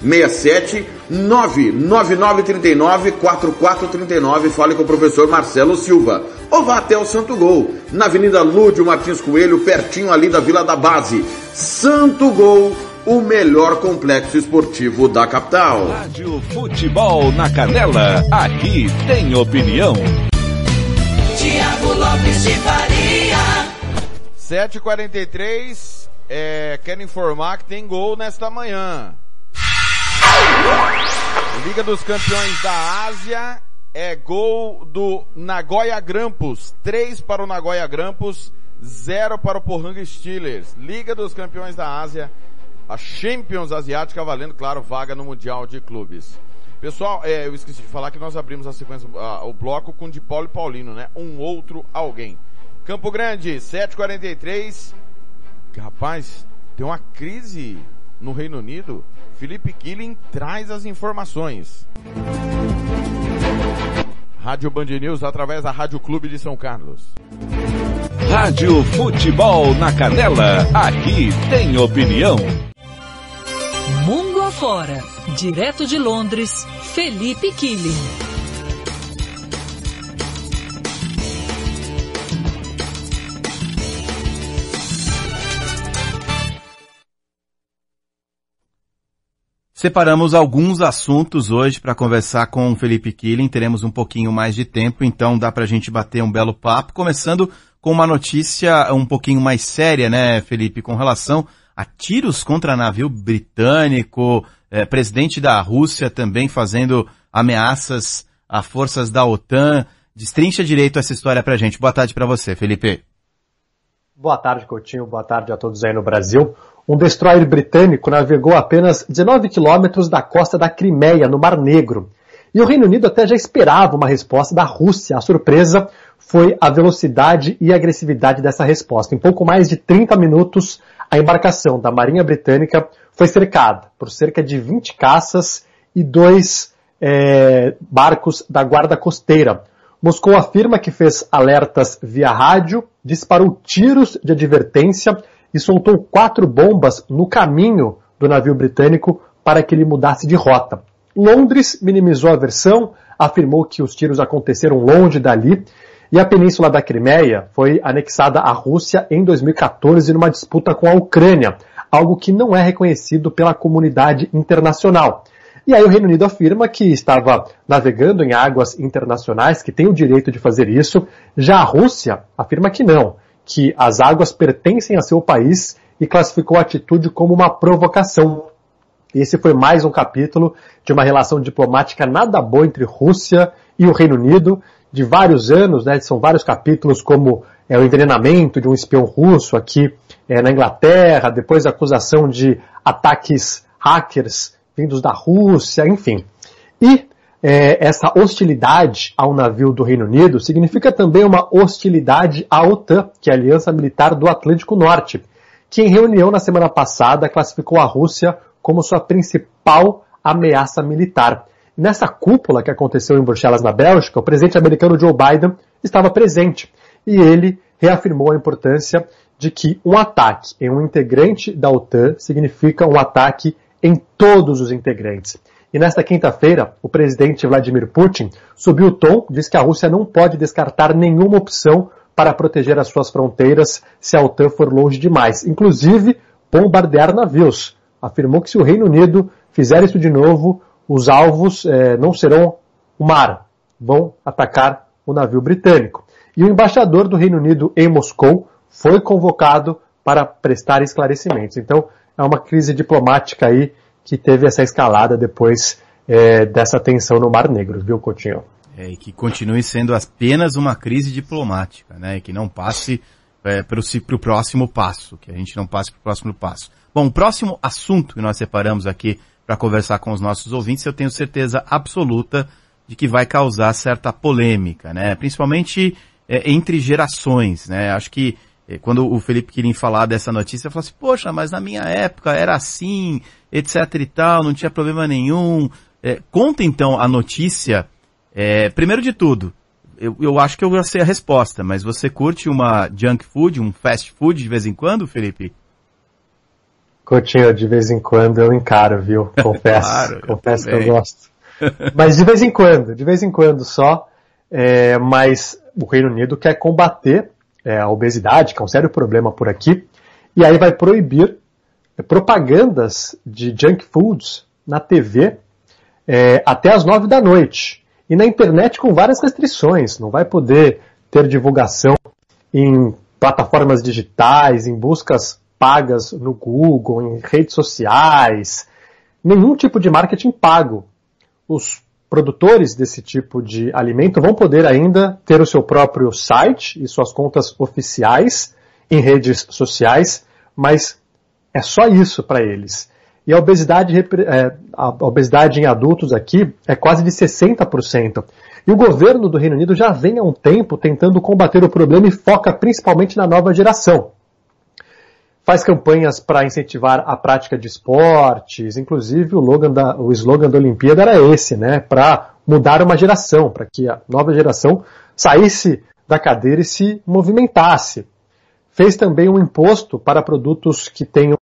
67 99939 4439. Fale com o professor Marcelo Silva. Ou vá até o Santo Gol, na Avenida Lúdio Martins Coelho, pertinho ali da Vila da Base. Santo Gol, o melhor complexo esportivo da capital. Rádio Futebol na Canela, aqui tem opinião. Tiago Lopes de Faria. 7h43, é, quero informar que tem gol nesta manhã. Liga dos Campeões da Ásia é gol do Nagoya Grampus. 3 para o Nagoya Grampus, 0 para o Pohang Steelers. Liga dos Campeões da Ásia, a Champions Asiática valendo, claro, vaga no Mundial de Clubes. Pessoal, é, eu esqueci de falar que nós abrimos a sequência, a, o bloco com de Paulo e Paulino, né? Um outro alguém. Campo Grande, 7h43. Rapaz, tem uma crise no Reino Unido. Felipe Killing traz as informações. Rádio Band News através da Rádio Clube de São Carlos. Rádio Futebol na Canela, aqui tem opinião. Mundo afora, direto de Londres, Felipe Killing. Separamos alguns assuntos hoje para conversar com o Felipe Killing. Teremos um pouquinho mais de tempo, então dá para a gente bater um belo papo. Começando com uma notícia um pouquinho mais séria, né, Felipe, com relação a tiros contra navio britânico, eh, presidente da Rússia também fazendo ameaças a forças da OTAN. Destrincha direito essa história pra gente. Boa tarde para você, Felipe. Boa tarde, Coutinho. Boa tarde a todos aí no Brasil. Um destroyer britânico navegou apenas 19 quilômetros da costa da Crimeia, no Mar Negro. E o Reino Unido até já esperava uma resposta da Rússia. A surpresa foi a velocidade e agressividade dessa resposta. Em pouco mais de 30 minutos, a embarcação da Marinha Britânica foi cercada por cerca de 20 caças e dois é, barcos da Guarda Costeira. Moscou afirma que fez alertas via rádio, disparou tiros de advertência e soltou quatro bombas no caminho do navio britânico para que ele mudasse de rota. Londres minimizou a versão, afirmou que os tiros aconteceram longe dali e a Península da Crimeia foi anexada à Rússia em 2014 numa disputa com a Ucrânia, algo que não é reconhecido pela comunidade internacional. E aí o Reino Unido afirma que estava navegando em águas internacionais, que tem o direito de fazer isso. Já a Rússia afirma que não, que as águas pertencem a seu país e classificou a atitude como uma provocação. Esse foi mais um capítulo de uma relação diplomática nada boa entre Rússia e o Reino Unido, de vários anos, né? São vários capítulos como é, o envenenamento de um espião russo aqui é, na Inglaterra, depois a acusação de ataques hackers vindos da Rússia, enfim. E é, essa hostilidade ao navio do Reino Unido significa também uma hostilidade à OTAN, que é a Aliança Militar do Atlântico Norte, que em reunião na semana passada classificou a Rússia como sua principal ameaça militar. Nessa cúpula que aconteceu em Bruxelas, na Bélgica, o presidente americano Joe Biden estava presente e ele reafirmou a importância de que um ataque em um integrante da OTAN significa um ataque em todos os integrantes. E nesta quinta-feira, o presidente Vladimir Putin subiu o tom, disse que a Rússia não pode descartar nenhuma opção para proteger as suas fronteiras se a OTAN for longe demais, inclusive bombardear navios. Afirmou que se o Reino Unido fizer isso de novo, os alvos eh, não serão o mar, vão atacar o navio britânico. E o embaixador do Reino Unido em Moscou foi convocado para prestar esclarecimentos. Então, é uma crise diplomática aí que teve essa escalada depois é, dessa tensão no Mar Negro, viu, Coutinho? É, e que continue sendo apenas uma crise diplomática, né? E que não passe é, para o próximo passo, que a gente não passe para o próximo passo. Bom, o próximo assunto que nós separamos aqui para conversar com os nossos ouvintes, eu tenho certeza absoluta de que vai causar certa polêmica, né? Principalmente é, entre gerações, né? Acho que é, quando o Felipe queria falar dessa notícia, eu falei assim, poxa, mas na minha época era assim, etc e tal, não tinha problema nenhum. É, conta então a notícia, é, primeiro de tudo, eu, eu acho que eu já sei a resposta, mas você curte uma junk food, um fast food de vez em quando, Felipe? Coutinho, de vez em quando eu encaro, viu? <laughs> Confesso. claro, confesso eu que eu gosto. <laughs> mas de vez em quando, de vez em quando só. É, mas o Reino Unido quer combater é, a obesidade, que é um sério problema por aqui, e aí vai proibir propagandas de junk foods na TV é, até as nove da noite. E na internet com várias restrições. Não vai poder ter divulgação em plataformas digitais, em buscas pagas no Google, em redes sociais. Nenhum tipo de marketing pago. Os produtores desse tipo de alimento vão poder ainda ter o seu próprio site e suas contas oficiais em redes sociais, mas é só isso para eles. E a obesidade, é, a obesidade em adultos aqui é quase de 60%. E o governo do Reino Unido já vem há um tempo tentando combater o problema e foca principalmente na nova geração faz campanhas para incentivar a prática de esportes, inclusive o, da, o slogan da Olimpíada era esse, né, para mudar uma geração, para que a nova geração saísse da cadeira e se movimentasse. Fez também um imposto para produtos que tenham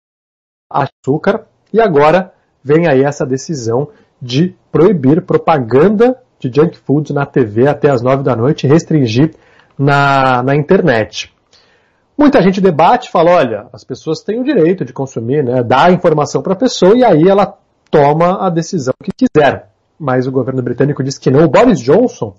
açúcar e agora vem aí essa decisão de proibir propaganda de junk foods na TV até as nove da noite e restringir na, na internet. Muita gente debate, fala, olha, as pessoas têm o direito de consumir, né? Dá a informação para a pessoa e aí ela toma a decisão que quiser. Mas o governo britânico diz que não. O Boris Johnson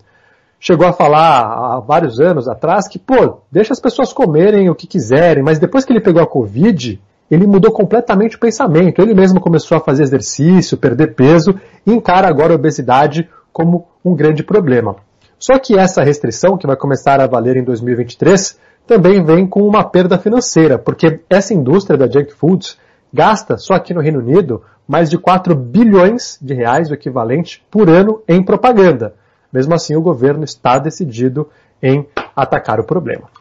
chegou a falar há vários anos atrás que, pô, deixa as pessoas comerem o que quiserem, mas depois que ele pegou a Covid, ele mudou completamente o pensamento. Ele mesmo começou a fazer exercício, perder peso e encara agora a obesidade como um grande problema. Só que essa restrição, que vai começar a valer em 2023, também vem com uma perda financeira, porque essa indústria da junk foods gasta, só aqui no Reino Unido, mais de 4 bilhões de reais, o equivalente, por ano em propaganda. Mesmo assim, o governo está decidido em atacar o problema.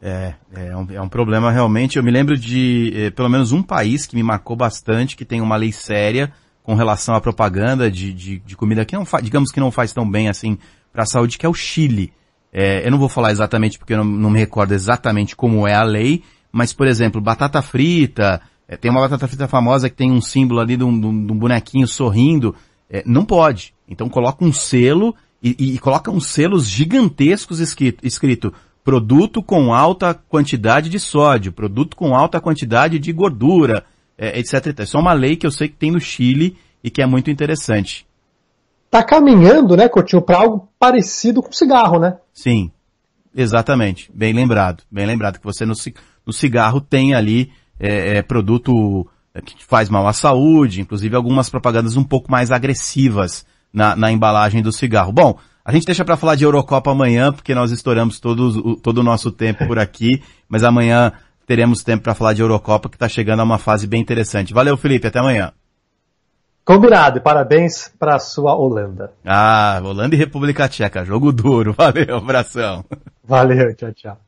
É, é um, é um problema realmente. Eu me lembro de eh, pelo menos um país que me marcou bastante, que tem uma lei séria com relação à propaganda de, de, de comida que não faz, digamos que não faz tão bem assim para a saúde, que é o Chile. É, eu não vou falar exatamente porque eu não, não, me recordo exatamente como é a lei, mas, por exemplo, batata frita, é, tem uma batata frita famosa que tem um símbolo ali de um, de um bonequinho sorrindo, é, não pode. Então coloca um selo e, e, e coloca uns selos gigantescos escrito, escrito produto com alta quantidade de sódio, produto com alta quantidade de gordura, é, etc. Isso é uma lei que eu sei que tem no Chile e que é muito interessante. Tá caminhando, né, Coutinho, para algo parecido com cigarro, né? Sim, exatamente. Bem lembrado. Bem lembrado que você no, no cigarro tem ali é, é, produto que faz mal à saúde, inclusive algumas propagandas um pouco mais agressivas na, na embalagem do cigarro. Bom, a gente deixa para falar de Eurocopa amanhã, porque nós estouramos todo, todo o nosso tempo por aqui, mas amanhã teremos tempo para falar de Eurocopa, que está chegando a uma fase bem interessante. Valeu, Felipe, até amanhã. Combinado, parabéns para a sua Holanda. Ah, Holanda e República Tcheca, jogo duro. <laughs> Valeu, abração. Valeu, tchau, tchau.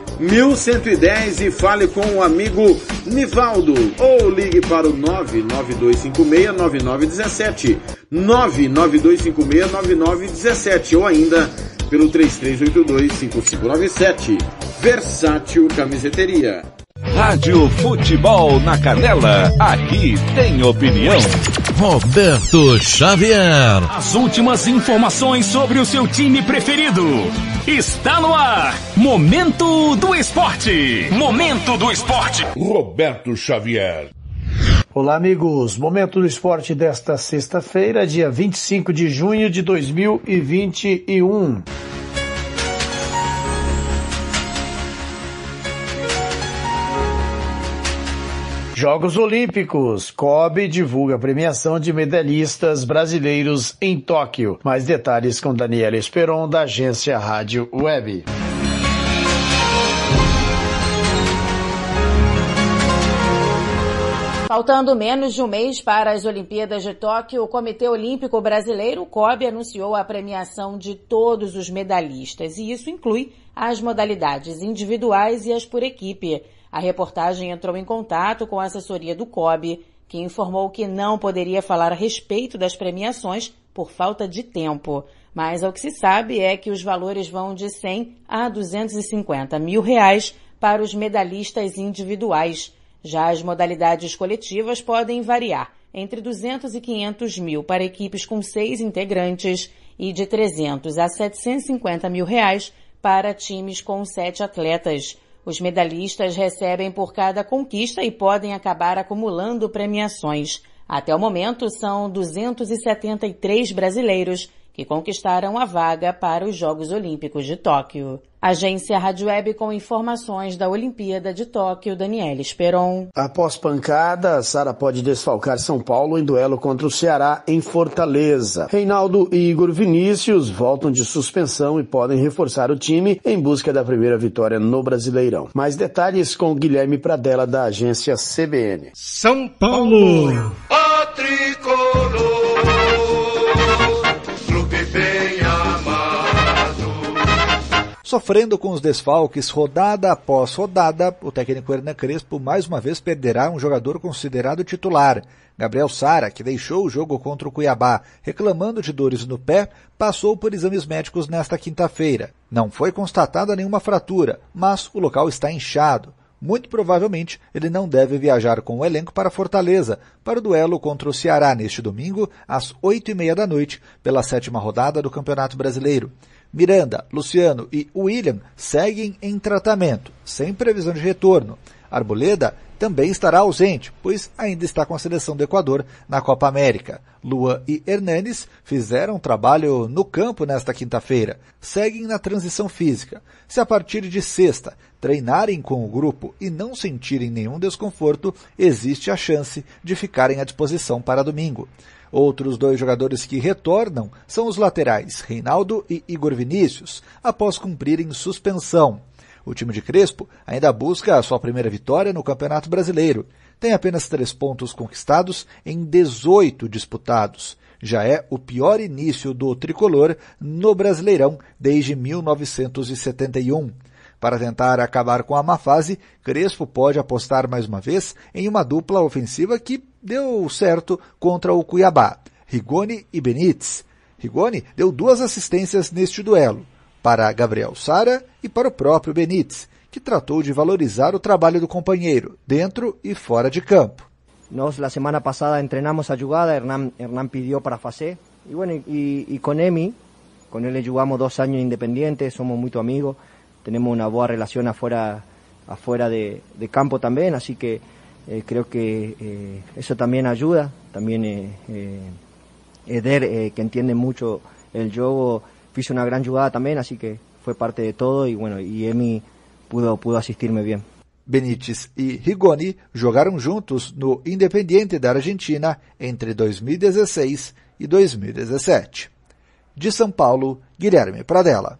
1110 e fale com o amigo Nivaldo ou ligue para o 992569917, 992569917 ou ainda pelo 33825597. Versátil Camiseteria. Rádio Futebol na Canela, aqui tem opinião. Roberto Xavier. As últimas informações sobre o seu time preferido. Está no ar. Momento do Esporte. Momento do Esporte. Roberto Xavier. Olá, amigos. Momento do Esporte desta sexta-feira, dia 25 de junho de 2021. Jogos Olímpicos. Kobe divulga a premiação de medalhistas brasileiros em Tóquio. Mais detalhes com Daniela Esperon, da agência Rádio Web. Faltando menos de um mês para as Olimpíadas de Tóquio, o Comitê Olímpico Brasileiro, COB, anunciou a premiação de todos os medalhistas, e isso inclui as modalidades individuais e as por equipe. A reportagem entrou em contato com a assessoria do COB, que informou que não poderia falar a respeito das premiações por falta de tempo. Mas o que se sabe é que os valores vão de 100 a 250 mil reais para os medalhistas individuais. Já as modalidades coletivas podem variar entre 200 e 500 mil para equipes com seis integrantes e de 300 a 750 mil reais para times com sete atletas. Os medalhistas recebem por cada conquista e podem acabar acumulando premiações. Até o momento, são 273 brasileiros que conquistaram a vaga para os Jogos Olímpicos de Tóquio. Agência Rádio Web com informações da Olimpíada de Tóquio, Daniela Esperon. Após pancada, Sara pode desfalcar São Paulo em duelo contra o Ceará em Fortaleza. Reinaldo e Igor Vinícius voltam de suspensão e podem reforçar o time em busca da primeira vitória no Brasileirão. Mais detalhes com Guilherme Pradella da agência CBN. São Paulo. O Sofrendo com os desfalques rodada após rodada, o técnico Hernan Crespo mais uma vez perderá um jogador considerado titular. Gabriel Sara, que deixou o jogo contra o Cuiabá reclamando de dores no pé, passou por exames médicos nesta quinta-feira. Não foi constatada nenhuma fratura, mas o local está inchado. Muito provavelmente ele não deve viajar com o elenco para Fortaleza, para o duelo contra o Ceará neste domingo, às oito e meia da noite, pela sétima rodada do Campeonato Brasileiro. Miranda, Luciano e William seguem em tratamento, sem previsão de retorno. Arboleda também estará ausente, pois ainda está com a seleção do Equador na Copa América. Lua e Hernanes fizeram trabalho no campo nesta quinta-feira. Seguem na transição física. Se a partir de sexta treinarem com o grupo e não sentirem nenhum desconforto, existe a chance de ficarem à disposição para domingo. Outros dois jogadores que retornam são os laterais Reinaldo e Igor Vinícius, após cumprirem suspensão. O time de Crespo ainda busca a sua primeira vitória no Campeonato Brasileiro. Tem apenas três pontos conquistados em 18 disputados. Já é o pior início do tricolor no Brasileirão desde 1971. Para tentar acabar com a má fase, Crespo pode apostar mais uma vez em uma dupla ofensiva que deu certo contra o Cuiabá, Rigoni e Benítez. Rigoni deu duas assistências neste duelo, para Gabriel Sara e para o próprio Benítez, que tratou de valorizar o trabalho do companheiro, dentro e fora de campo. Nós, la semana passada, entrenamos a jugada, Hernán, Hernán pidió para fazer. Y bueno, y, y con Emi, con él jugamos dos años independientes, somos muy amigos, tenemos una buena relación afuera, afuera de, campo también, así que eh, creo que eh, eso también ayuda. También eh, Eder, que entiende mucho el juego, hizo una gran jugada también, así que fue parte de todo y bueno, y Emi pudo, pudo asistirme bien. Benítez e Rigoni jogaram juntos no Independiente da Argentina entre 2016 e 2017. De São Paulo, Guilherme Pradella.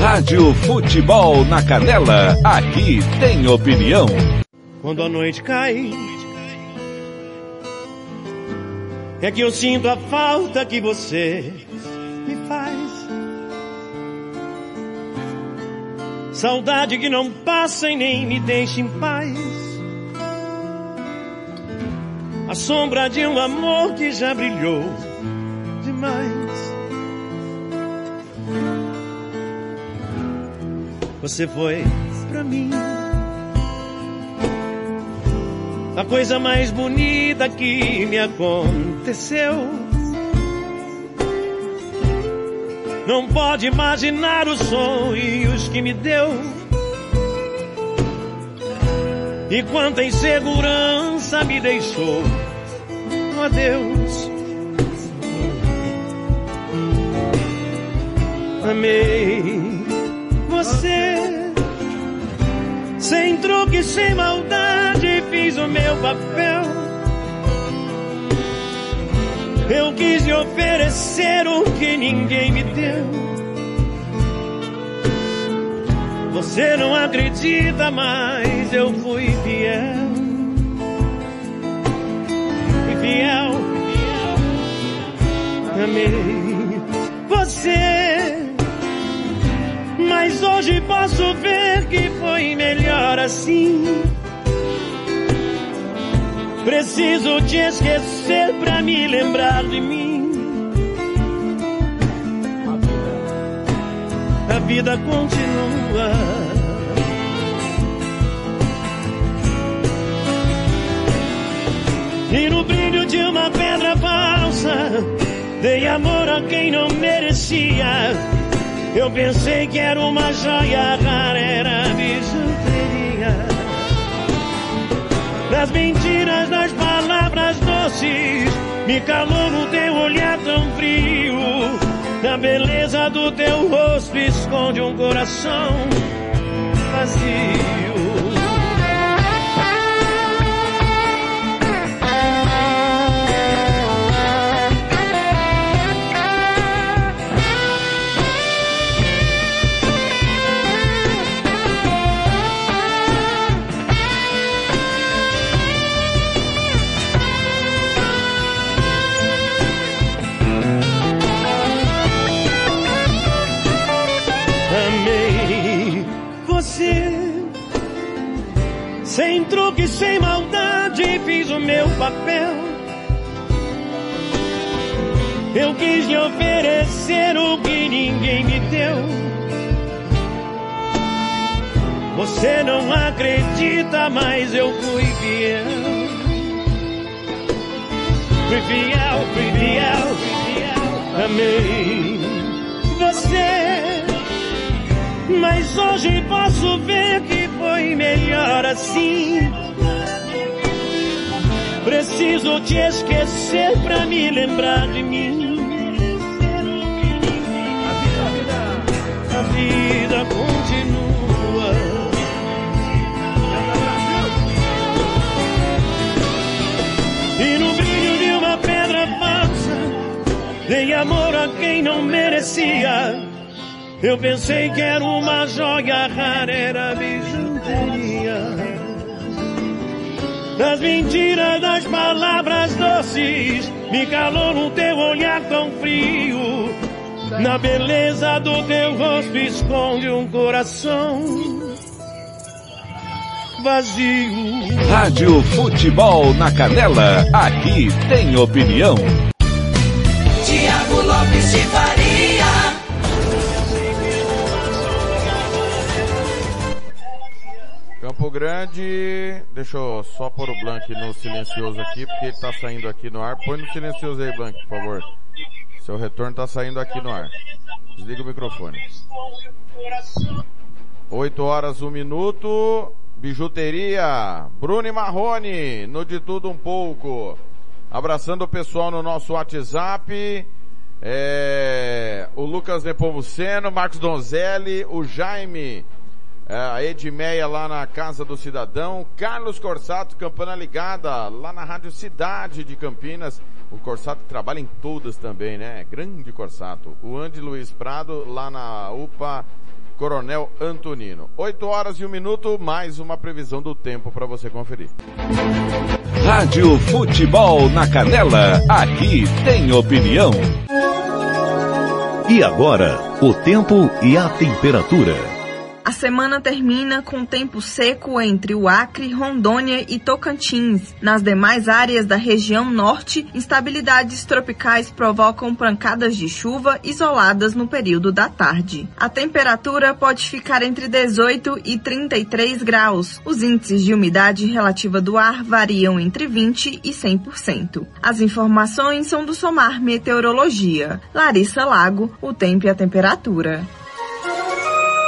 Rádio Futebol na Canela, aqui tem opinião. Quando a noite cai, é que eu sinto a falta que você me faz. Saudade que não passa e nem me deixa em paz. A sombra de um amor que já brilhou demais. Você foi pra mim a coisa mais bonita que me aconteceu. Não pode imaginar os sonhos que me deu. E quanta insegurança me deixou. Oh, adeus. Amei você. Sem truque, sem maldade, fiz o meu papel. Eu quis lhe oferecer o que ninguém me deu. Você não acredita, mas eu fui fiel. Fui fiel. Amei você. Mas hoje posso ver que foi melhor assim. Preciso te esquecer pra me lembrar de mim. A vida continua. E no brilho de uma pedra falsa, dei amor a quem não merecia. Eu pensei que era uma joia rara, era bijuteria. Das mentiras, das palavras doces, me calou no teu olhar tão frio. Na beleza do teu rosto esconde um coração vazio. Papel. Eu quis lhe oferecer o que ninguém me deu. Você não acredita, mas eu fui fiel. Fui fiel, fui fiel. Amei você. Mas hoje posso ver que foi melhor assim. Preciso te esquecer pra me lembrar de mim. A vida continua. E no brilho de uma pedra falsa, dei amor a quem não merecia. Eu pensei que era uma joia rara, era bijuteria. Das mentiras, das palavras doces, me calou no teu olhar tão frio. Na beleza do teu rosto esconde um coração vazio. Rádio Futebol na Canela, aqui tem opinião. Grande, deixa eu só pôr o Blank no silencioso aqui, porque ele tá saindo aqui no ar. Põe no silencioso aí, Blank, por favor. Seu retorno tá saindo aqui no ar. Desliga o microfone. 8 horas, 1 minuto. Bijuteria, Bruno Marrone, no de tudo um pouco. Abraçando o pessoal no nosso WhatsApp. É, o Lucas Nepomuceno, Marcos Donzelli, o Jaime, a Edmeia lá na Casa do Cidadão, Carlos Corsato, Campana Ligada, lá na Rádio Cidade de Campinas. O Corsato trabalha em todas também, né? Grande Corsato. O Andy Luiz Prado, lá na UPA Coronel Antonino. 8 horas e 1 minuto, mais uma previsão do tempo para você conferir. Rádio Futebol na Canela, aqui tem opinião. E agora, o tempo e a temperatura. A semana termina com tempo seco entre o Acre, Rondônia e Tocantins. Nas demais áreas da região norte, instabilidades tropicais provocam pancadas de chuva isoladas no período da tarde. A temperatura pode ficar entre 18 e 33 graus. Os índices de umidade relativa do ar variam entre 20 e 100%. As informações são do Somar Meteorologia. Larissa Lago, o tempo e a temperatura.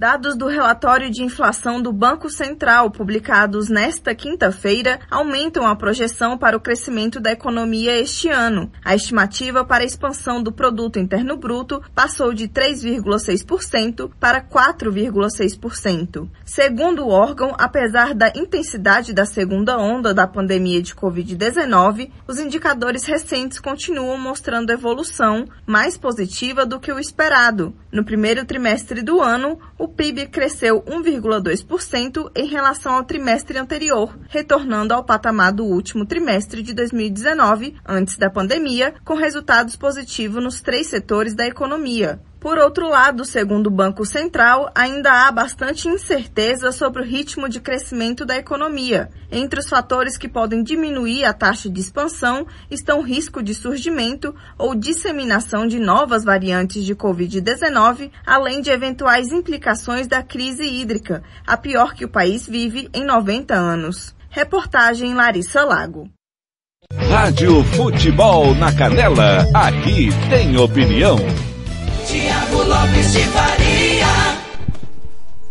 Dados do relatório de inflação do Banco Central, publicados nesta quinta-feira, aumentam a projeção para o crescimento da economia este ano. A estimativa para a expansão do produto interno bruto passou de 3,6% para 4,6%. Segundo o órgão, apesar da intensidade da segunda onda da pandemia de COVID-19, os indicadores recentes continuam mostrando evolução mais positiva do que o esperado. No primeiro trimestre do ano, o PIB cresceu 1,2% em relação ao trimestre anterior, retornando ao patamar do último trimestre de 2019, antes da pandemia, com resultados positivos nos três setores da economia. Por outro lado, segundo o Banco Central, ainda há bastante incerteza sobre o ritmo de crescimento da economia. Entre os fatores que podem diminuir a taxa de expansão estão o risco de surgimento ou disseminação de novas variantes de Covid-19, além de eventuais implicações da crise hídrica, a pior que o país vive em 90 anos. Reportagem Larissa Lago. Rádio Futebol na Canela, aqui tem opinião. Tiago Lopes de Faria.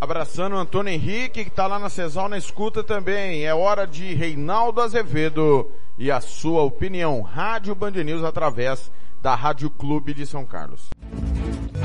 Abraçando o Antônio Henrique, que está lá na Cesal na escuta também. É hora de Reinaldo Azevedo e a sua opinião. Rádio Band News através da Rádio Clube de São Carlos.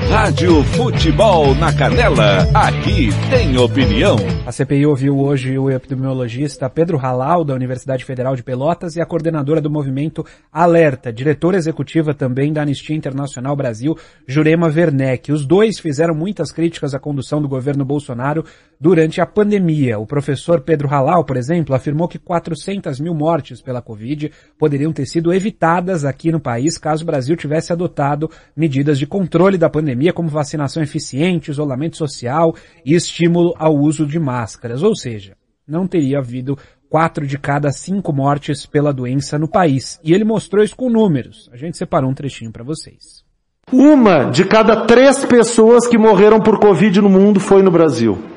Rádio Futebol na Canela, aqui tem opinião. A CPI ouviu hoje o epidemiologista Pedro Halal, da Universidade Federal de Pelotas, e a coordenadora do movimento Alerta, diretora executiva também da Anistia Internacional Brasil, Jurema Werneck. Os dois fizeram muitas críticas à condução do governo Bolsonaro durante a pandemia. O professor Pedro Halal, por exemplo, afirmou que 400 mil mortes pela Covid poderiam ter sido evitadas aqui no país caso o Brasil tivesse adotado medidas de controle da pandemia, como vacinação eficiente, isolamento social e estímulo ao uso de máscaras. Ou seja, não teria havido quatro de cada cinco mortes pela doença no país. E ele mostrou isso com números. A gente separou um trechinho para vocês. Uma de cada três pessoas que morreram por Covid no mundo foi no Brasil.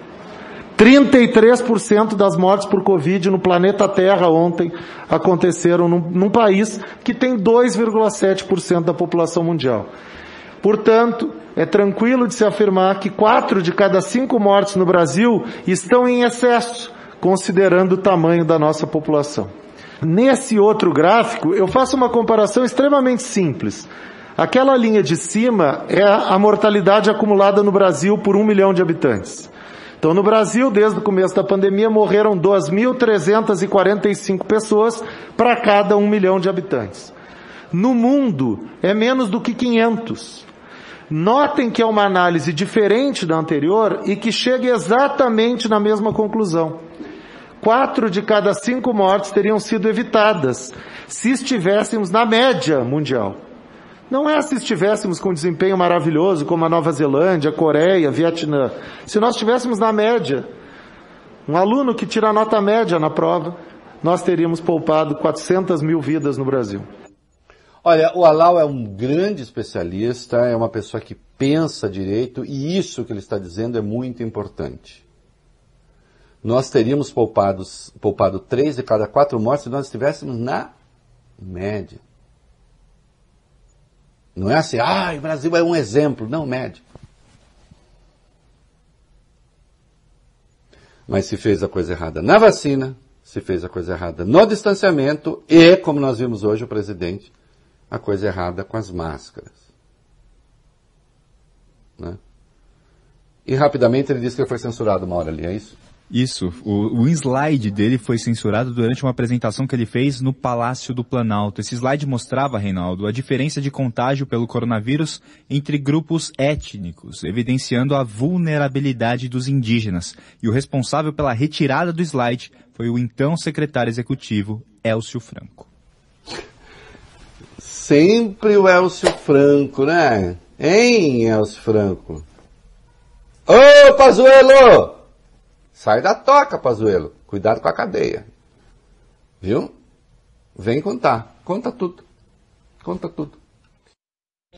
33% das mortes por Covid no planeta Terra ontem aconteceram num, num país que tem 2,7% da população mundial. Portanto, é tranquilo de se afirmar que quatro de cada cinco mortes no Brasil estão em excesso, considerando o tamanho da nossa população. Nesse outro gráfico, eu faço uma comparação extremamente simples. Aquela linha de cima é a mortalidade acumulada no Brasil por um milhão de habitantes. Então, no Brasil, desde o começo da pandemia, morreram 2.345 pessoas para cada um milhão de habitantes. no mundo é menos do que 500. Notem que é uma análise diferente da anterior e que chega exatamente na mesma conclusão. Quatro de cada cinco mortes teriam sido evitadas se estivéssemos na média mundial. Não é se estivéssemos com desempenho maravilhoso como a Nova Zelândia, Coreia, Vietnã. Se nós estivéssemos na média, um aluno que tira nota média na prova, nós teríamos poupado 400 mil vidas no Brasil. Olha, o Alau é um grande especialista, é uma pessoa que pensa direito e isso que ele está dizendo é muito importante. Nós teríamos poupado, poupado três de cada quatro mortes se nós estivéssemos na média. Não é assim, ah, o Brasil é um exemplo. Não, média. Mas se fez a coisa errada na vacina, se fez a coisa errada no distanciamento e, como nós vimos hoje, o presidente, a coisa errada com as máscaras. Né? E rapidamente ele disse que ele foi censurado uma hora ali, é isso? Isso, o, o slide dele foi censurado durante uma apresentação que ele fez no Palácio do Planalto. Esse slide mostrava, Reinaldo, a diferença de contágio pelo coronavírus entre grupos étnicos, evidenciando a vulnerabilidade dos indígenas. E o responsável pela retirada do slide foi o então secretário executivo, Elcio Franco. Sempre o Elcio Franco, né? Hein, Elcio Franco? Ô, Pazuelo! Sai da toca, Pazuelo. Cuidado com a cadeia. Viu? Vem contar. Conta tudo. Conta tudo.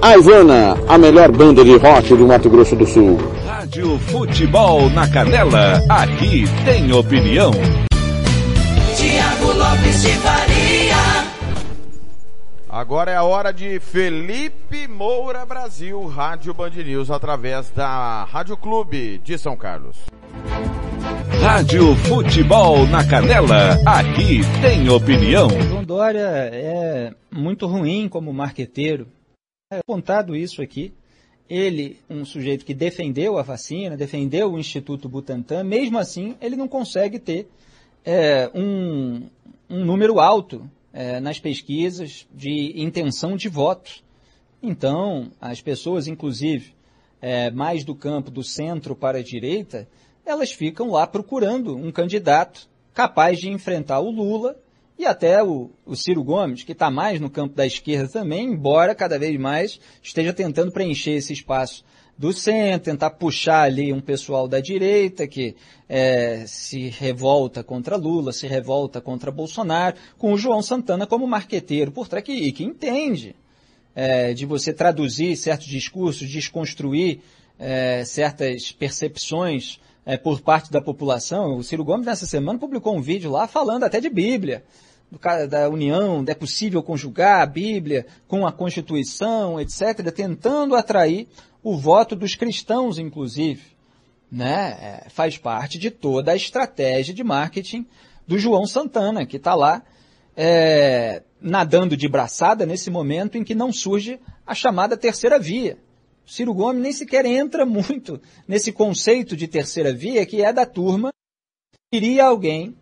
A Ivana, a melhor banda de rock do Mato Grosso do Sul. Rádio Futebol na Canela, aqui tem opinião. Tiago Lopes de Faria. Agora é a hora de Felipe Moura Brasil, Rádio Band News, através da Rádio Clube de São Carlos. Rádio Futebol na Canela, aqui tem opinião. João Dória é muito ruim como marqueteiro. É apontado isso aqui. Ele, um sujeito que defendeu a vacina, defendeu o Instituto Butantan, mesmo assim ele não consegue ter é, um, um número alto é, nas pesquisas de intenção de voto. Então, as pessoas, inclusive, é, mais do campo do centro para a direita, elas ficam lá procurando um candidato capaz de enfrentar o Lula e até o, o Ciro Gomes, que está mais no campo da esquerda também, embora cada vez mais esteja tentando preencher esse espaço do centro, tentar puxar ali um pessoal da direita que é, se revolta contra Lula, se revolta contra Bolsonaro, com o João Santana como marqueteiro por trás, que, que entende é, de você traduzir certos discursos, desconstruir é, certas percepções é, por parte da população. O Ciro Gomes, nessa semana, publicou um vídeo lá falando até de Bíblia da União, é possível conjugar a Bíblia com a Constituição, etc., tentando atrair o voto dos cristãos, inclusive. Né? É, faz parte de toda a estratégia de marketing do João Santana, que está lá é, nadando de braçada nesse momento em que não surge a chamada terceira via. Ciro Gomes nem sequer entra muito nesse conceito de terceira via, que é da turma iria alguém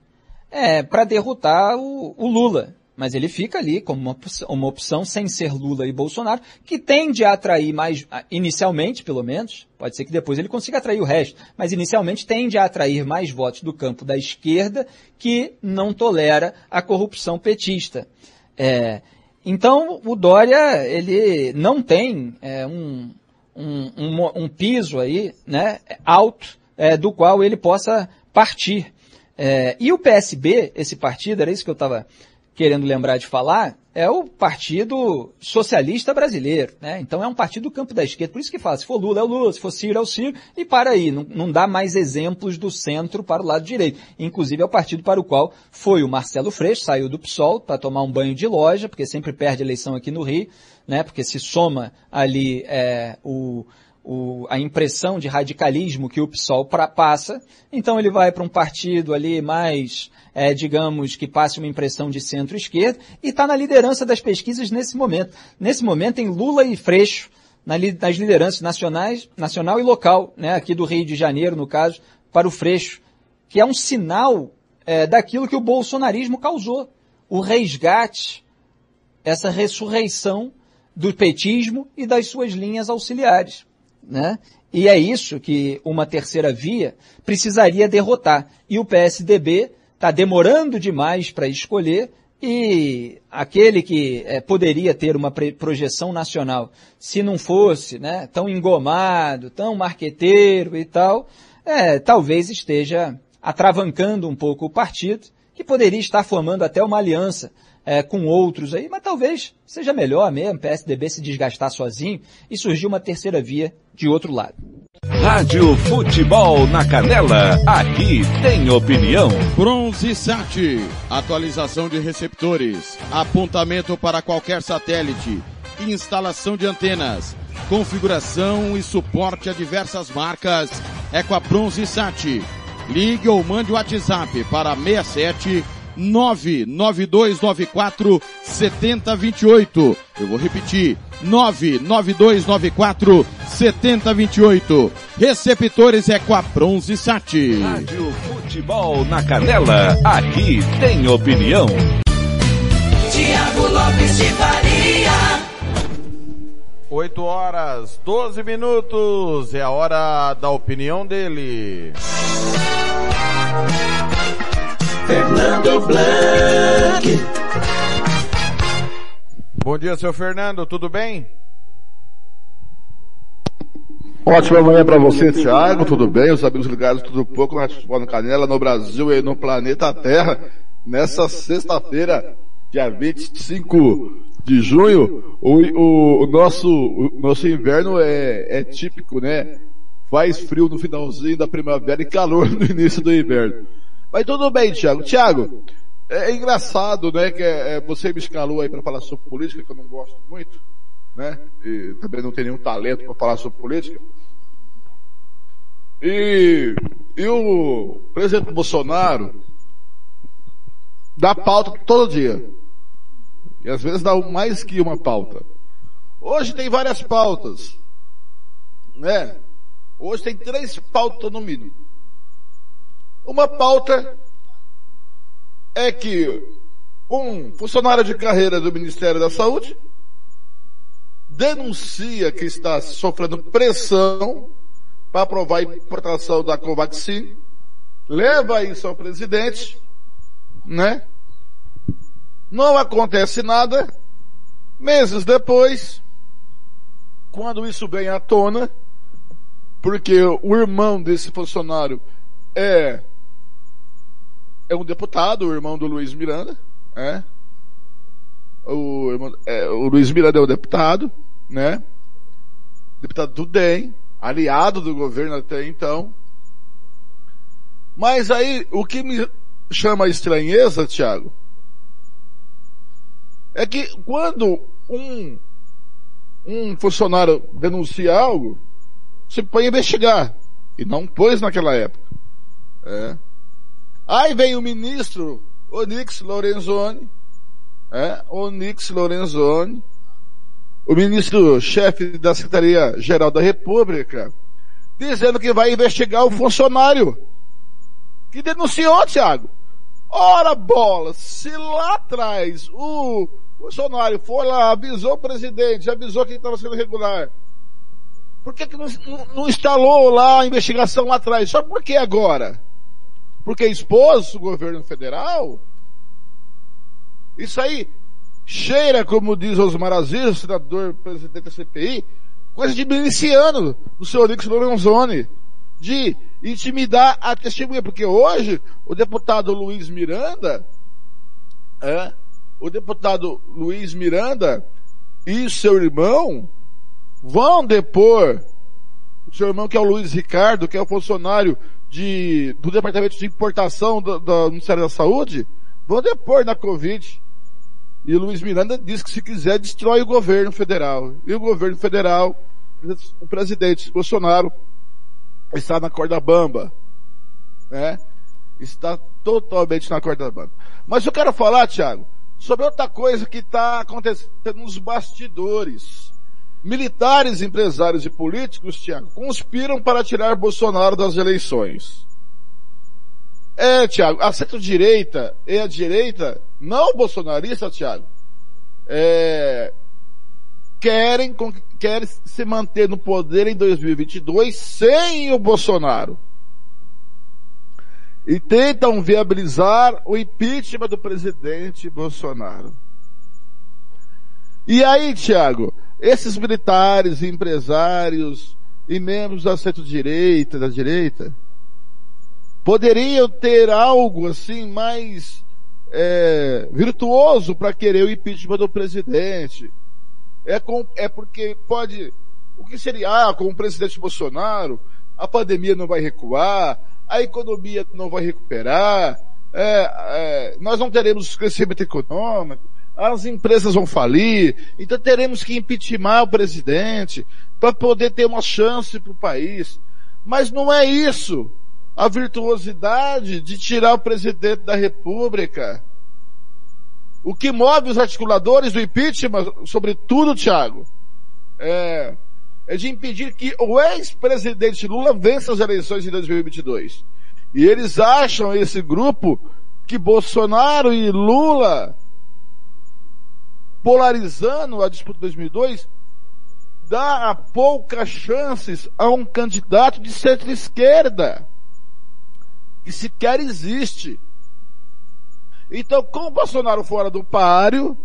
é, para derrotar o, o, Lula. Mas ele fica ali como uma, uma opção sem ser Lula e Bolsonaro, que tende a atrair mais, inicialmente pelo menos, pode ser que depois ele consiga atrair o resto, mas inicialmente tende a atrair mais votos do campo da esquerda que não tolera a corrupção petista. É, então o Dória ele não tem é, um, um, um, um, piso aí né, alto é, do qual ele possa partir. É, e o PSB, esse partido, era isso que eu estava querendo lembrar de falar, é o Partido Socialista Brasileiro, né? Então é um partido do campo da esquerda. Por isso que fala, se for Lula é o Lula, se for Ciro é o Ciro, e para aí, não, não dá mais exemplos do centro para o lado direito. Inclusive é o partido para o qual foi o Marcelo Freixo, saiu do PSOL para tomar um banho de loja, porque sempre perde eleição aqui no Rio, né? Porque se soma ali é, o, o, a impressão de radicalismo que o PSOL pra, passa, então ele vai para um partido ali mais é, digamos, que passe uma impressão de centro-esquerda, e está na liderança das pesquisas nesse momento. Nesse momento tem Lula e Freixo na, nas lideranças nacionais, nacional e local, né, aqui do Rio de Janeiro, no caso, para o Freixo, que é um sinal é, daquilo que o bolsonarismo causou. O resgate, essa ressurreição do petismo e das suas linhas auxiliares. Né? E é isso que uma terceira via precisaria derrotar. E o PSDB está demorando demais para escolher e aquele que é, poderia ter uma projeção nacional, se não fosse né, tão engomado, tão marqueteiro e tal, é, talvez esteja atravancando um pouco o partido, que poderia estar formando até uma aliança é, com outros aí, mas talvez seja melhor mesmo o PSDB se desgastar sozinho e surgir uma terceira via de outro lado. Rádio Futebol na Canela, aqui tem opinião. Bronze Sat, atualização de receptores, apontamento para qualquer satélite, instalação de antenas, configuração e suporte a diversas marcas, é com a Bronze Sat. Ligue ou mande o WhatsApp para 67 99294 7028. Eu vou repetir. 99294 7028. Receptores é com a Bronze Sat. Rádio Futebol na Canela. Aqui tem opinião. Tiago Lopes de Faria. 8 horas 12 minutos. É a hora da opinião dele. Fernando Blanc. Bom dia, seu Fernando, tudo bem? Ótima manhã para você, Thiago, tudo bem? Os amigos ligados, tudo pouco na Futebol na Canela, no Brasil e no planeta Terra, nessa sexta-feira, dia 25 de junho, o, o, o nosso, o nosso inverno é, é típico, né? Faz frio no finalzinho da primavera e calor <laughs> no início do inverno. Mas tudo bem, Thiago. Thiago, é, engraçado, né, que é, é, você me escalou aí para falar sobre política, que eu não gosto muito, né? E também não tenho nenhum talento para falar sobre política. E, e o presidente Bolsonaro dá pauta todo dia. E às vezes dá mais que uma pauta. Hoje tem várias pautas, né? Hoje tem três pautas no mínimo. Uma pauta é que um funcionário de carreira do Ministério da Saúde denuncia que está sofrendo pressão para aprovar a importação da Covaxin, leva isso ao presidente, né? Não acontece nada. Meses depois, quando isso vem à tona, porque o irmão desse funcionário é é um deputado, o irmão do Luiz Miranda, é. O, irmão, é, o Luiz Miranda é o deputado, né? Deputado do DEM, aliado do governo até então. Mas aí, o que me chama estranheza, Tiago, é que quando um, um funcionário denuncia algo, se põe a investigar. E não pôs naquela época. É. Aí vem o ministro Onix Lorenzoni, é, Onix Lorenzoni, o ministro-chefe da Secretaria-Geral da República, dizendo que vai investigar o funcionário que denunciou, Thiago. Ora bola, se lá atrás o funcionário foi lá, avisou o presidente, avisou que estava sendo irregular, por que, que não, não instalou lá a investigação lá atrás? Só por que agora? Porque expôs o governo federal? Isso aí cheira, como diz Osmar Aziz, senador presidente da CPI, coisa de miliciano do senhor Nix Lorenzoni, de intimidar a testemunha, porque hoje o deputado Luiz Miranda é, o deputado Luiz Miranda e seu irmão vão depor o seu irmão que é o Luiz Ricardo, que é o funcionário de, do Departamento de Importação do, do Ministério da Saúde, vão depor na Covid. E o Luiz Miranda diz que se quiser destrói o governo federal. E o governo federal, o presidente Bolsonaro, está na corda bamba. Né? Está totalmente na corda bamba. Mas eu quero falar, Thiago, sobre outra coisa que está acontecendo nos bastidores. Militares, empresários e políticos, Tiago, conspiram para tirar Bolsonaro das eleições. É, Tiago, a centro-direita e a direita, não bolsonarista, Tiago, é, querem, querem se manter no poder em 2022 sem o Bolsonaro. E tentam viabilizar o impeachment do presidente Bolsonaro. E aí, Tiago, esses militares, empresários e membros da centro-direita, da direita, poderiam ter algo assim mais é, virtuoso para querer o impeachment do presidente. É, com, é porque pode, o que seria, ah, com o presidente Bolsonaro, a pandemia não vai recuar, a economia não vai recuperar, é, é, nós não teremos crescimento econômico, as empresas vão falir, então teremos que impeachment o presidente para poder ter uma chance para o país. Mas não é isso a virtuosidade de tirar o presidente da República. O que move os articuladores do impeachment, sobretudo, Thiago, é, é de impedir que o ex-presidente Lula vença as eleições de 2022. E eles acham, esse grupo, que Bolsonaro e Lula, polarizando a disputa de 2002, dá poucas chances a um candidato de centro-esquerda que sequer existe. Então, com o Bolsonaro fora do páreo,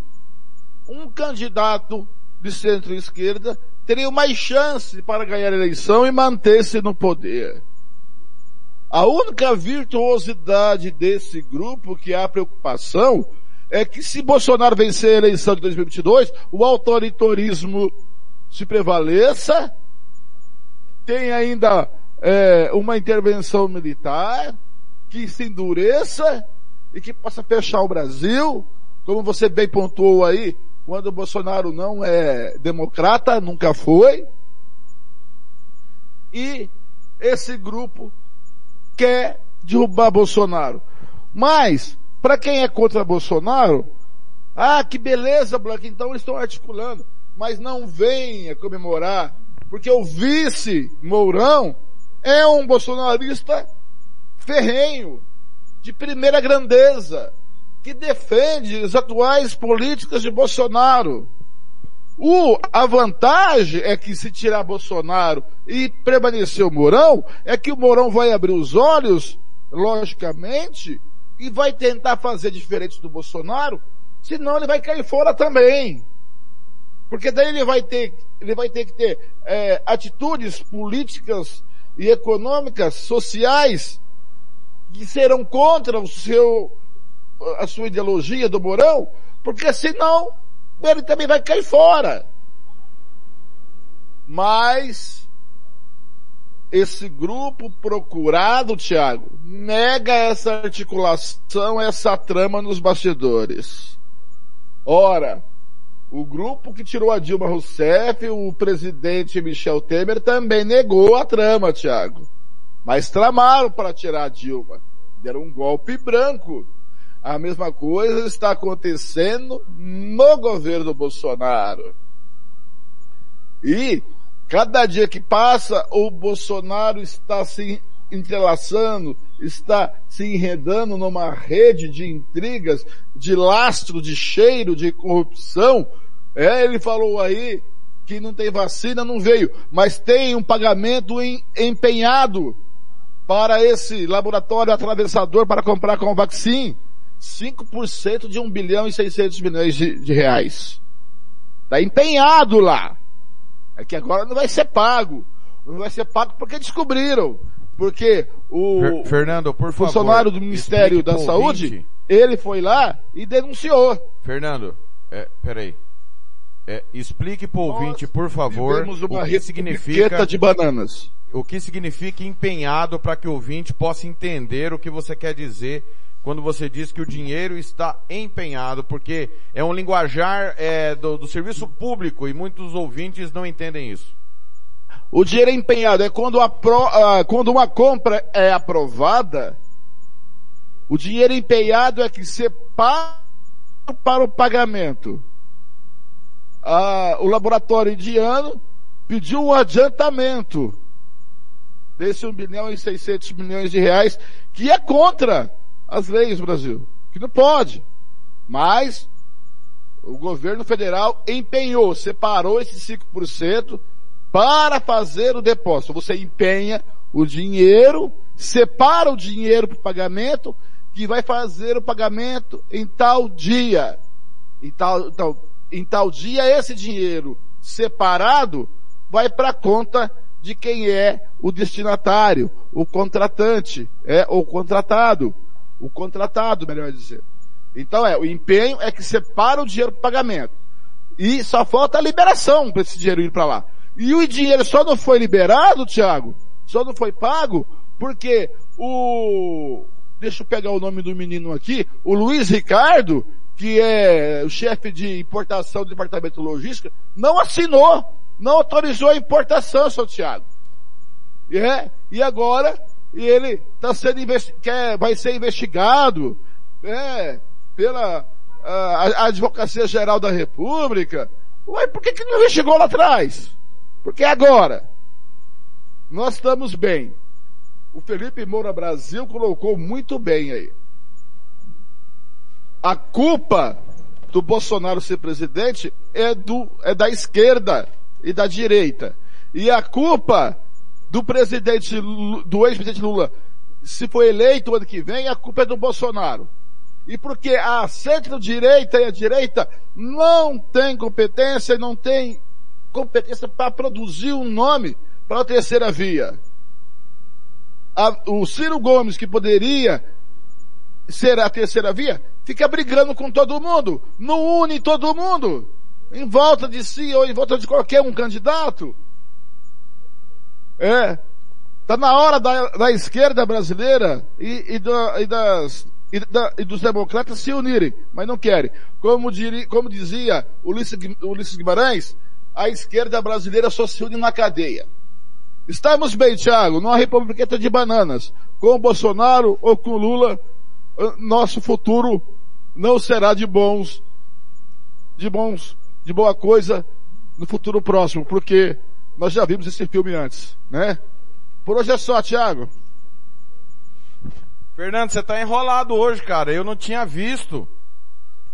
um candidato de centro-esquerda teria mais chance para ganhar a eleição e manter-se no poder. A única virtuosidade desse grupo que há preocupação é que se Bolsonaro vencer a eleição de 2022, o autoritarismo se prevaleça, tem ainda é, uma intervenção militar, que se endureça e que possa fechar o Brasil, como você bem pontuou aí, quando o Bolsonaro não é democrata, nunca foi. E esse grupo quer derrubar Bolsonaro. Mas, para quem é contra Bolsonaro, ah, que beleza, Black, então eles estão articulando. Mas não venha comemorar, porque o vice Mourão é um bolsonarista ferrenho, de primeira grandeza, que defende as atuais políticas de Bolsonaro. O, a vantagem é que se tirar Bolsonaro e permanecer o Mourão, é que o Mourão vai abrir os olhos, logicamente, e vai tentar fazer diferente do Bolsonaro, senão ele vai cair fora também. Porque daí ele vai ter, ele vai ter que ter é, atitudes políticas e econômicas, sociais, que serão contra o seu, a sua ideologia do Mourão, porque senão ele também vai cair fora. Mas esse grupo procurado, Tiago, nega essa articulação, essa trama nos bastidores. Ora, o grupo que tirou a Dilma Rousseff, o presidente Michel Temer, também negou a trama, Tiago. Mas tramaram para tirar a Dilma. Deram um golpe branco. A mesma coisa está acontecendo no governo Bolsonaro. E cada dia que passa, o Bolsonaro está se entrelaçando, está se enredando numa rede de intrigas, de lastro, de cheiro, de corrupção. É, ele falou aí que não tem vacina, não veio, mas tem um pagamento em, empenhado para esse laboratório atravessador para comprar com vacina 5% de 1 bilhão e 600 milhões de, de reais. Está empenhado lá. É que agora não vai ser pago. Não vai ser pago porque descobriram. Porque o Fernando, por funcionário favor, do Ministério da Saúde, Saúde, ele foi lá e denunciou. Fernando, é, peraí. É, explique pro ouvinte, por favor, o que significa de bananas. o que significa empenhado para que o ouvinte possa entender o que você quer dizer quando você diz que o dinheiro está empenhado, porque é um linguajar é, do, do serviço público e muitos ouvintes não entendem isso. O dinheiro é empenhado é quando, pro- quando uma compra é aprovada, o dinheiro empenhado é que separa para o pagamento. O laboratório indiano pediu um adiantamento desse 1 bilhão e 600 milhões de reais, que é contra as leis do Brasil, que não pode. Mas o governo federal empenhou, separou esses 5% para fazer o depósito. Você empenha o dinheiro, separa o dinheiro para o pagamento, que vai fazer o pagamento em tal dia. Em tal, então, em tal dia, esse dinheiro separado vai para a conta de quem é o destinatário, o contratante, é o contratado, o contratado, melhor dizer. Então é, o empenho é que separa o dinheiro para pagamento. E só falta a liberação para esse dinheiro ir para lá. E o dinheiro só não foi liberado, Thiago, só não foi pago, porque o, deixa eu pegar o nome do menino aqui, o Luiz Ricardo, que é o chefe de importação do departamento de logística, não assinou, não autorizou a importação, seu Thiago. E É, e agora ele tá sendo investi- quer, vai ser investigado, é, pela a, a Advocacia Geral da República. Ué, por que, que não investigou lá atrás? Porque agora nós estamos bem. O Felipe Moura Brasil colocou muito bem aí. A culpa do Bolsonaro ser presidente é do é da esquerda e da direita. E a culpa do presidente do ex-presidente Lula se for eleito ano que vem, a culpa é do Bolsonaro. E porque a centro-direita e a direita não tem competência, não tem competência para produzir um nome para a terceira via. A- o Ciro Gomes, que poderia ser a terceira via, fica brigando com todo mundo, não une todo mundo, em volta de si ou em volta de qualquer um candidato. É. Tá na hora da, da esquerda brasileira e, e, e das, e, da- e dos democratas se unirem, mas não querem. Como, diri, como dizia Ulisses, Ulisses Guimarães, a esquerda brasileira só se une na cadeia. Estamos bem, Thiago, numa republiqueta de bananas. Com Bolsonaro ou com o Lula, nosso futuro não será de bons, de bons, de boa coisa no futuro próximo, porque nós já vimos esse filme antes, né? Por hoje é só, Thiago. Fernando, você tá enrolado hoje, cara. Eu não tinha visto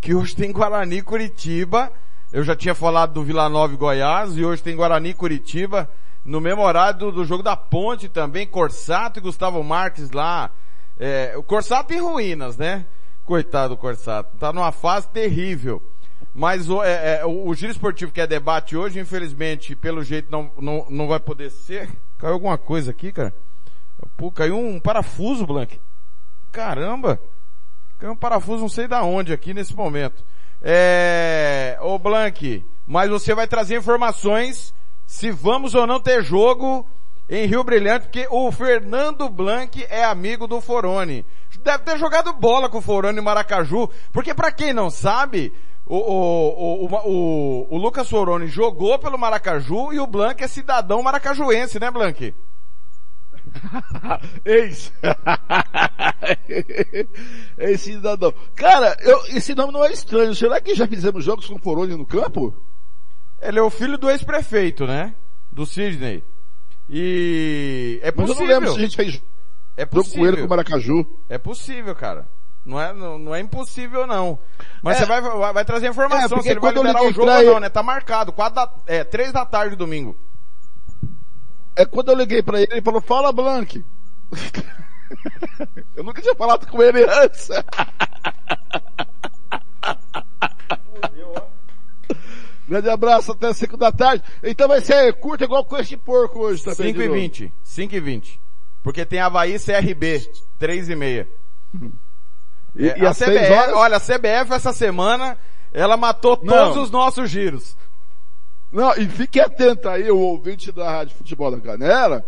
que hoje tem Guarani Curitiba. Eu já tinha falado do Vila Nova e Goiás e hoje tem Guarani Curitiba no mesmo horário do, do jogo da Ponte também. Corsato e Gustavo Marques lá. É, o Corsato em ruínas, né? Coitado do Corsato. Tá numa fase terrível. Mas o, é, é, o, o giro esportivo que é debate hoje, infelizmente, pelo jeito não, não, não vai poder ser. Caiu alguma coisa aqui, cara? Pô, caiu um parafuso, Blank. Caramba! Caiu um parafuso não sei da onde aqui nesse momento. É... Ô Blank, mas você vai trazer informações se vamos ou não ter jogo em Rio Brilhante, porque o Fernando Blanc é amigo do Forone. Deve ter jogado bola com o Forone em Maracaju, porque pra quem não sabe, o, o, o, o, o Lucas Forone jogou pelo Maracaju e o Blanc é cidadão maracajuense, né Blanc? <laughs> Ex. Ex <laughs> cidadão. Cara, eu, esse nome não é estranho. Será que já fizemos jogos com Forone no campo? Ele é o filho do ex-prefeito, né? Do Sidney. E é Mas eu possível. não lembro se a gente fez é jogo com possível. ele com o Maracaju. É possível, cara. Não é, não, não é impossível, não. Mas É. você vai, vai, vai trazer É, informação porque se ele vai liberar o jogo ou não, ele- né? Tá marcado. Quatro da, é, três da tarde domingo. É quando eu liguei pra ele, ele falou, fala Blank. <laughs> eu nunca tinha falado com ele antes. <laughs> Grande abraço, até 5 da tarde. Então vai ser curto igual com este porco hoje também. 5 de e novo. 20. 5 e 20. Porque tem Havaí CRB. 3 e meia. E, É, e a CBF, horas... olha, a CBF essa semana, ela matou todos Não. os nossos giros. Não, e fique atento aí, o ouvinte da Rádio Futebol da Canela,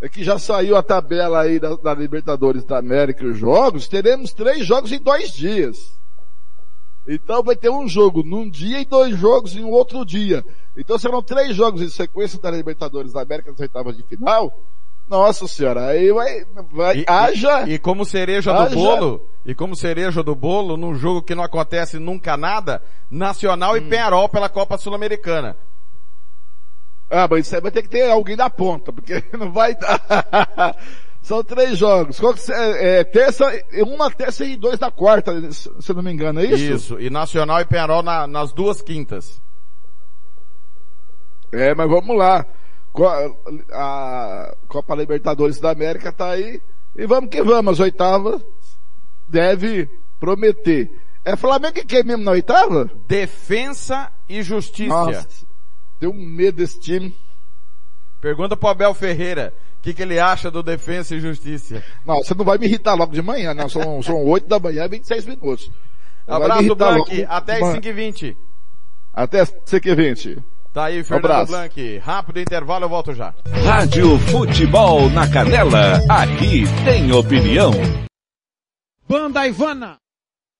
é que já saiu a tabela aí da, da Libertadores da América os jogos, teremos três jogos em dois dias. Então vai ter um jogo num dia e dois jogos em um outro dia. Então serão três jogos em sequência da Libertadores da América nas oitavas de final. Nossa senhora, aí vai, vai, E, haja. e, e como cereja haja- do bolo, e como cereja do bolo, num jogo que não acontece nunca nada, Nacional Hum. e Penharol pela Copa Sul-Americana. Ah, mas isso aí vai ter que ter alguém da ponta, porque <laughs> não vai dar. <laughs> São três jogos. É, é, terça, uma terça e dois da quarta, se não me engano, é isso? Isso, e Nacional e Penharol na- nas duas quintas. É, mas vamos lá. A Copa Libertadores da América tá aí. E vamos que vamos. As oitavas deve prometer. É Flamengo que quer mesmo na oitava? Defensa e Justiça. Nossa, tenho medo desse time. Pergunta pro Abel Ferreira, o que, que ele acha do Defensa e Justiça. Não, você não vai me irritar logo de manhã, não. São, <laughs> são 8 da manhã e 26 minutos. Não Abraço, Blank, até as Mano, 5h20. Até 5h20. Tá aí, Fernando abraço. Blank. Rápido intervalo, eu volto já. Rádio Futebol na Canela. Aqui tem opinião. Banda Ivana.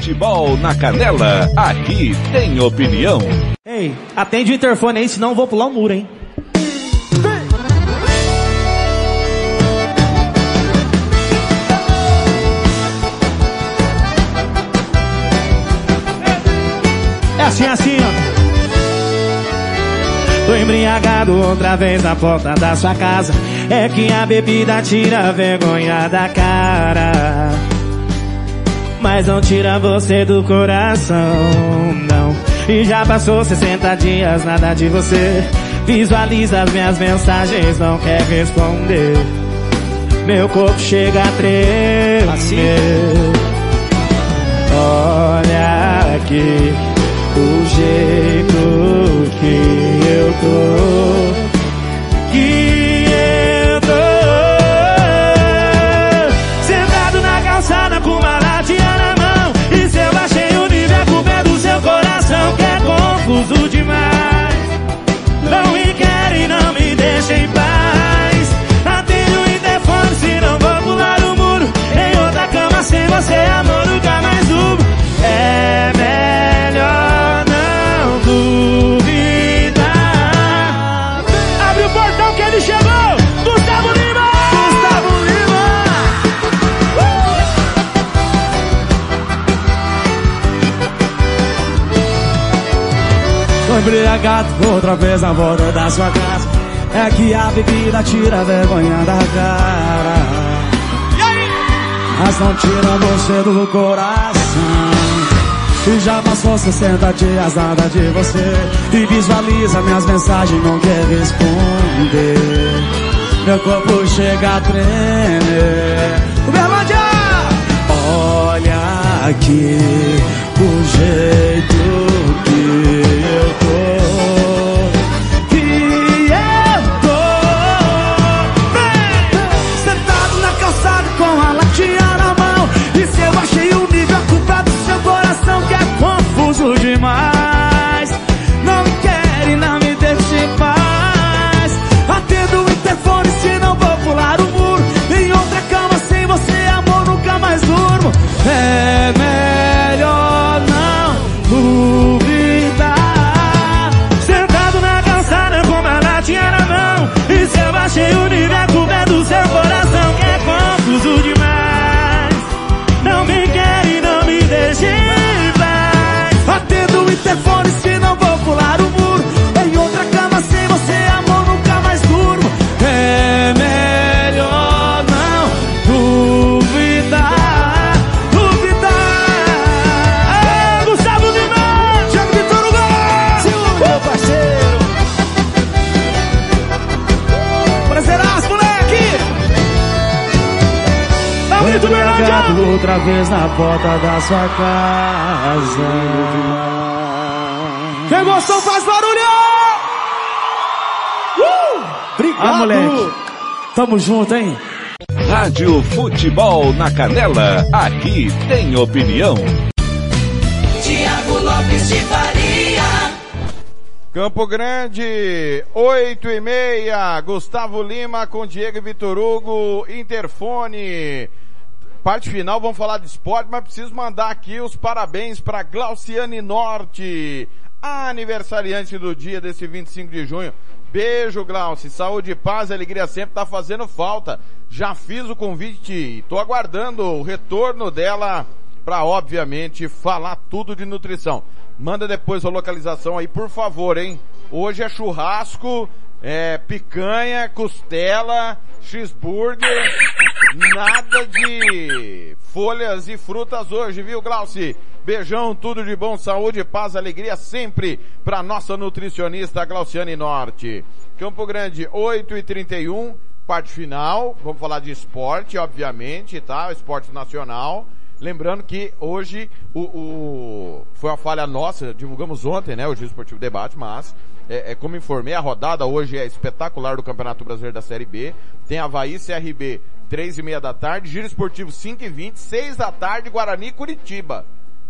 Futebol na Canela. Aqui tem opinião. Ei, atende o interfone aí, senão eu vou pular o muro, hein? É assim, assim, ó. Tô embriagado outra vez na porta da sua casa. É que a bebida tira a vergonha da cara. Mas não tira você do coração, não. E já passou 60 dias, nada de você. Visualiza as minhas mensagens, não quer responder. Meu corpo chega a tremer. Olha aqui o jeito que eu tô. Que em paz. Atende o interfone, se não vou pular o muro. Em outra cama sem você, amor, nunca mais durmo. É melhor não duvidar. Abre o portão que ele chegou! Gustavo Lima! Gustavo Lima! Tô embriagado outra vez na borda da sua casa. É que a bebida tira a vergonha da cara. Mas não tira você do coração. E já passou 60 dias nada de você. E visualiza minhas mensagens, não quer responder. Meu corpo chega a tremer. Olha aqui o jeito que eu tô. Confuso demais. Não me quer e não me deixa em paz. Atendo o interfone, se não vou pular o muro. Em outra cama sem você, amor, nunca mais durmo. É pular o muro. Em outra cama sem você, amor, nunca mais durmo. É melhor não duvidar, duvidar. Gustavo Lima, Thiago Vitor Hugo, gol! meu parceiro. Prazerás, moleque. Tá muito melhor, outra vez na porta da sua casa. Emoção faz barulho! Uh! Obrigado! Ah, moleque. Tamo junto, hein? Rádio Futebol na Canela. Aqui tem opinião. Tiago Lopes de Faria. Campo Grande, 8 e meia, Gustavo Lima com Diego e Vitor Hugo, Interfone. Parte final, vamos falar de esporte, mas preciso mandar aqui os parabéns para Glauciane Norte, aniversariante do dia desse 25 de junho. Beijo, Glauci. Saúde, paz alegria sempre tá fazendo falta. Já fiz o convite e tô aguardando o retorno dela para obviamente falar tudo de nutrição. Manda depois a localização aí, por favor, hein? Hoje é churrasco, é picanha, costela, cheeseburger, nada de folhas e frutas hoje, viu, Glauci? Beijão, tudo de bom, saúde, paz, alegria sempre para nossa nutricionista Glauciane Norte. Campo Grande, 8 e 31 parte final, vamos falar de esporte, obviamente, tá? Esporte nacional. Lembrando que hoje o, o- foi uma falha nossa, divulgamos ontem, né, o Giro Esportivo Debate, mas é, é como informei, a rodada hoje é espetacular do Campeonato Brasileiro da Série B. Tem Havaí CRB, três e meia da tarde, Giro Esportivo 5 e 20, 6 da tarde, Guarani Curitiba.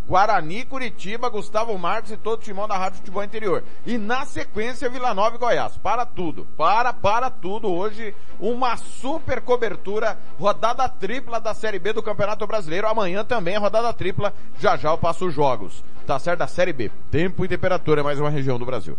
Guarani, Curitiba, Gustavo Marques e todo o timão da Rádio Futebol Interior. E na sequência, Vila Nova e Goiás. Para tudo. Para, para tudo. Hoje, uma super cobertura. Rodada tripla da Série B do Campeonato Brasileiro. Amanhã também rodada tripla. Já já eu passo os jogos. Tá certo? Da Série B. Tempo e temperatura é mais uma região do Brasil.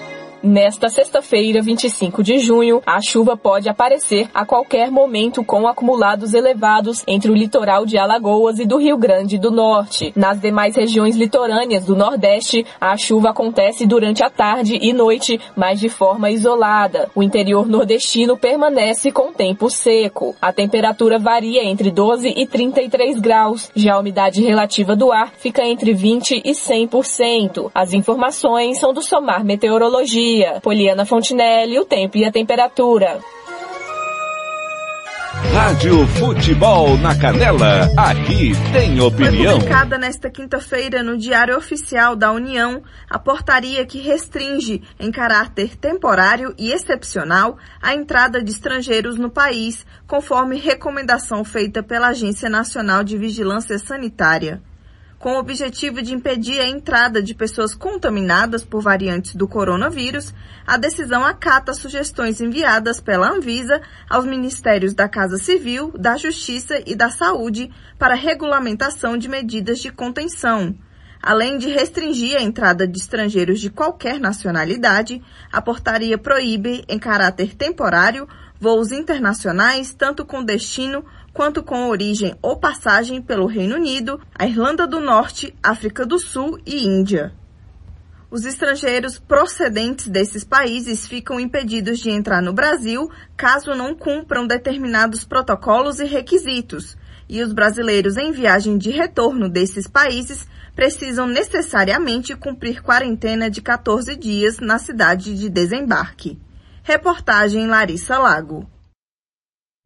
Nesta sexta-feira, 25 de junho, a chuva pode aparecer a qualquer momento com acumulados elevados entre o litoral de Alagoas e do Rio Grande do Norte. Nas demais regiões litorâneas do Nordeste, a chuva acontece durante a tarde e noite, mas de forma isolada. O interior nordestino permanece com tempo seco. A temperatura varia entre 12 e 33 graus. Já a umidade relativa do ar fica entre 20 e 100%. As informações são do Somar Meteorologia. Poliana Fontinelli, o tempo e a temperatura. Rádio Futebol na Canela. Aqui tem Foi opinião. publicada nesta quinta-feira no Diário Oficial da União a portaria que restringe, em caráter temporário e excepcional, a entrada de estrangeiros no país, conforme recomendação feita pela Agência Nacional de Vigilância Sanitária. Com o objetivo de impedir a entrada de pessoas contaminadas por variantes do coronavírus, a decisão acata sugestões enviadas pela Anvisa aos Ministérios da Casa Civil, da Justiça e da Saúde para regulamentação de medidas de contenção. Além de restringir a entrada de estrangeiros de qualquer nacionalidade, a portaria proíbe, em caráter temporário, voos internacionais, tanto com destino quanto com origem ou passagem pelo Reino Unido, a Irlanda do Norte, África do Sul e Índia. Os estrangeiros procedentes desses países ficam impedidos de entrar no Brasil caso não cumpram determinados protocolos e requisitos, e os brasileiros em viagem de retorno desses países precisam necessariamente cumprir quarentena de 14 dias na cidade de desembarque. Reportagem Larissa Lago.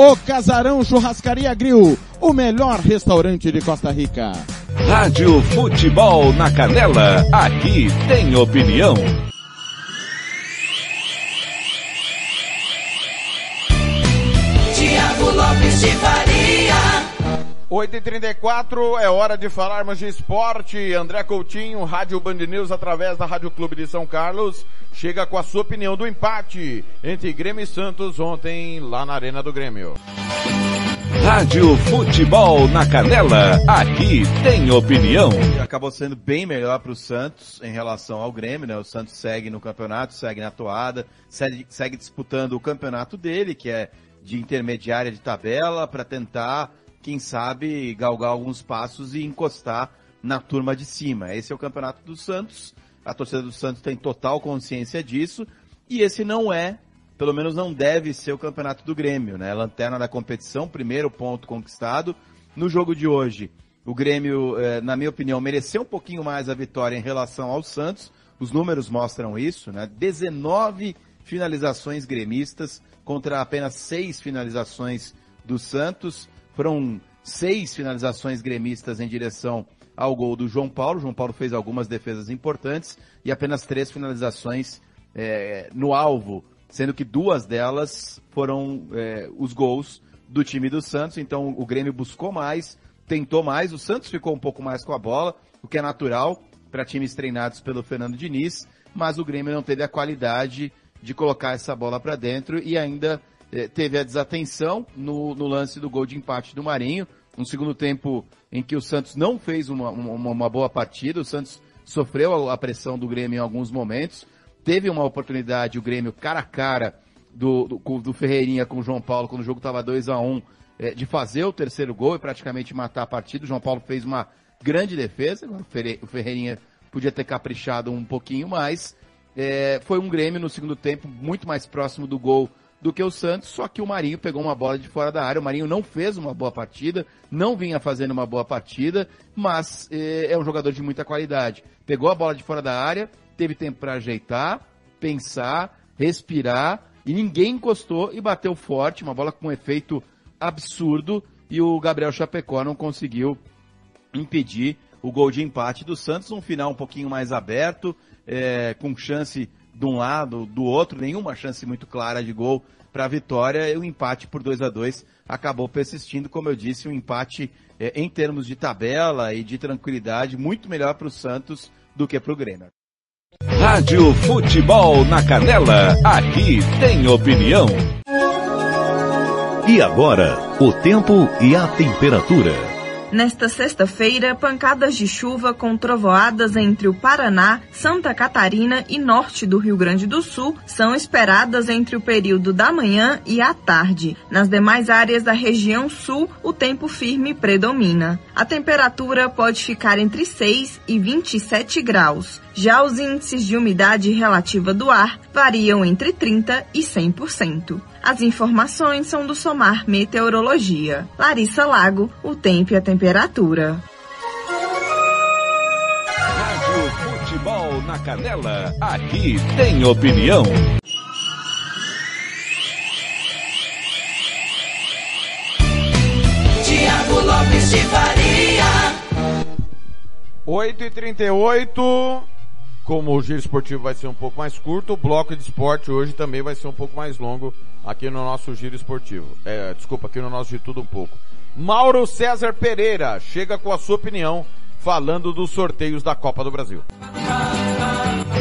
O Casarão Churrascaria Grill, o melhor restaurante de Costa Rica. Rádio Futebol na Canela. Aqui tem opinião. Tiago Lopes de Faria. 8h34 é hora de falarmos de esporte. André Coutinho, Rádio Band News através da Rádio Clube de São Carlos, chega com a sua opinião do empate entre Grêmio e Santos ontem lá na Arena do Grêmio. Rádio Futebol na Canela, aqui tem opinião. Acabou sendo bem melhor para o Santos em relação ao Grêmio, né? O Santos segue no campeonato, segue na toada, segue, segue disputando o campeonato dele, que é de intermediária de tabela, para tentar, quem sabe, galgar alguns passos e encostar na turma de cima. Esse é o campeonato do Santos. A torcida do Santos tem total consciência disso. E esse não é pelo menos não deve ser o campeonato do Grêmio, né? Lanterna da competição, primeiro ponto conquistado. No jogo de hoje, o Grêmio, eh, na minha opinião, mereceu um pouquinho mais a vitória em relação ao Santos. Os números mostram isso, né? 19 finalizações gremistas contra apenas seis finalizações do Santos. Foram seis finalizações gremistas em direção ao gol do João Paulo. João Paulo fez algumas defesas importantes e apenas três finalizações eh, no alvo sendo que duas delas foram é, os gols do time do Santos. Então o Grêmio buscou mais, tentou mais, o Santos ficou um pouco mais com a bola, o que é natural para times treinados pelo Fernando Diniz, mas o Grêmio não teve a qualidade de colocar essa bola para dentro e ainda é, teve a desatenção no, no, lance do gol de empate do Marinho. Um segundo tempo em que o Santos não fez uma, uma, uma boa partida, o Santos sofreu a pressão do Grêmio em alguns momentos teve uma oportunidade, o Grêmio, cara a cara, do, do, do Ferreirinha com o João Paulo, quando o jogo estava 2 a 1 um, é, de fazer o terceiro gol e praticamente matar a partida. O João Paulo fez uma grande defesa, o Ferreirinha podia ter caprichado um pouquinho mais. É, foi um Grêmio no segundo tempo muito mais próximo do gol do que o Santos, só que o Marinho pegou uma bola de fora da área. O Marinho não fez uma boa partida, não vinha fazendo uma boa partida, mas é, é um jogador de muita qualidade. Pegou a bola de fora da área, teve tempo para ajeitar, pensar, respirar e ninguém encostou e bateu forte, uma bola com um efeito absurdo e o Gabriel Chapecó não conseguiu impedir o gol de empate do Santos, um final um pouquinho mais aberto, é, com chance de um lado, do outro, nenhuma chance muito clara de gol para a vitória, e o empate por 2 a 2 acabou persistindo, como eu disse, um empate é, em termos de tabela e de tranquilidade muito melhor para o Santos do que para o Grêmio. Rádio Futebol na Canela, aqui tem opinião. E agora, o tempo e a temperatura. Nesta sexta-feira, pancadas de chuva com trovoadas entre o Paraná, Santa Catarina e norte do Rio Grande do Sul são esperadas entre o período da manhã e à tarde. Nas demais áreas da região sul, o tempo firme predomina. A temperatura pode ficar entre 6 e 27 graus. Já os índices de umidade relativa do ar variam entre 30 e 100%. As informações são do Somar Meteorologia. Larissa Lago, o tempo e a temperatura. Rádio Futebol na Canela, aqui tem opinião. Tiago Lopes de Faria. 8 e 38 como o giro esportivo vai ser um pouco mais curto, o bloco de esporte hoje também vai ser um pouco mais longo aqui no nosso giro esportivo. É, desculpa, aqui no nosso de tudo um pouco. Mauro César Pereira chega com a sua opinião falando dos sorteios da Copa do Brasil.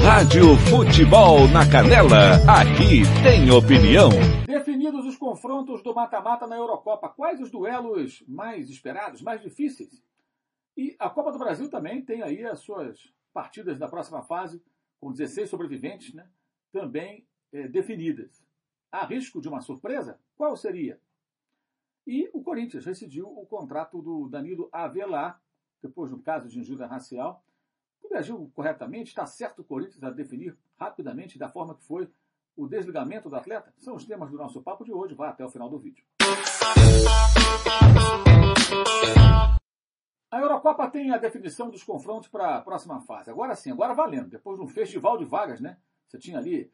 Rádio Futebol na Canela, aqui tem opinião. Definidos os confrontos do mata-mata na Eurocopa, quais os duelos mais esperados, mais difíceis? E a Copa do Brasil também tem aí as suas partidas da próxima fase, com 16 sobreviventes, né, também é, definidas. Há risco de uma surpresa? Qual seria? E o Corinthians rescindiu o contrato do Danilo Avelar, depois do caso de injúria racial. Tudo agiu corretamente? Está certo o Corinthians a definir rapidamente da forma que foi o desligamento do atleta? São os temas do nosso papo de hoje. Vá até o final do vídeo. A Eurocopa tem a definição dos confrontos para a próxima fase. Agora sim, agora valendo. Depois de um festival de vagas, né? Você tinha ali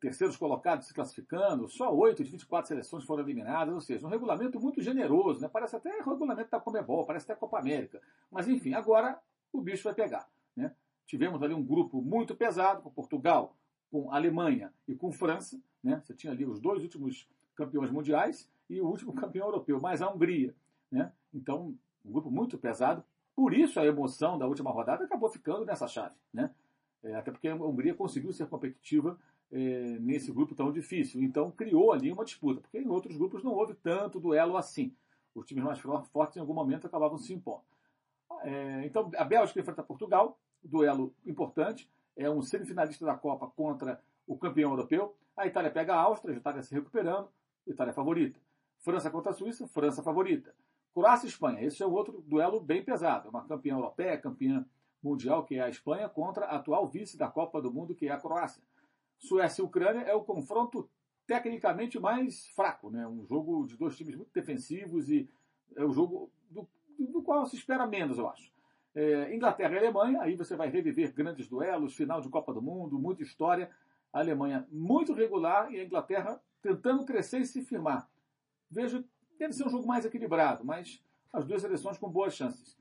terceiros colocados se classificando, só 8 de 24 seleções foram eliminadas, ou seja, um regulamento muito generoso, né? Parece até regulamento da Comebol, parece até Copa América. Mas enfim, agora o bicho vai pegar, né? Tivemos ali um grupo muito pesado com Portugal, com Alemanha e com França, né? Você tinha ali os dois últimos campeões mundiais e o último <laughs> campeão europeu, mais a Hungria, né? Então, um grupo muito pesado. Por isso a emoção da última rodada acabou ficando nessa chave, né? É, até porque a Hungria conseguiu ser competitiva é, nesse grupo tão difícil. Então criou ali uma disputa, porque em outros grupos não houve tanto duelo assim. Os times mais for- fortes em algum momento acabavam se impondo. É, então, a Bélgica enfrenta Portugal, duelo importante. É um semifinalista da Copa contra o campeão europeu. A Itália pega a Áustria, a Itália se recuperando, Itália favorita. França contra a Suíça, França favorita. Croácia e Espanha, esse é outro duelo bem pesado. Uma campeã europeia, campeã mundial, que é a Espanha, contra a atual vice da Copa do Mundo, que é a Croácia. Suécia e Ucrânia é o confronto tecnicamente mais fraco, né? Um jogo de dois times muito defensivos e é o jogo do, do qual se espera menos, eu acho. É, Inglaterra e Alemanha, aí você vai reviver grandes duelos, final de Copa do Mundo, muita história. A Alemanha muito regular e a Inglaterra tentando crescer e se firmar. Vejo, deve ser um jogo mais equilibrado, mas as duas seleções com boas chances.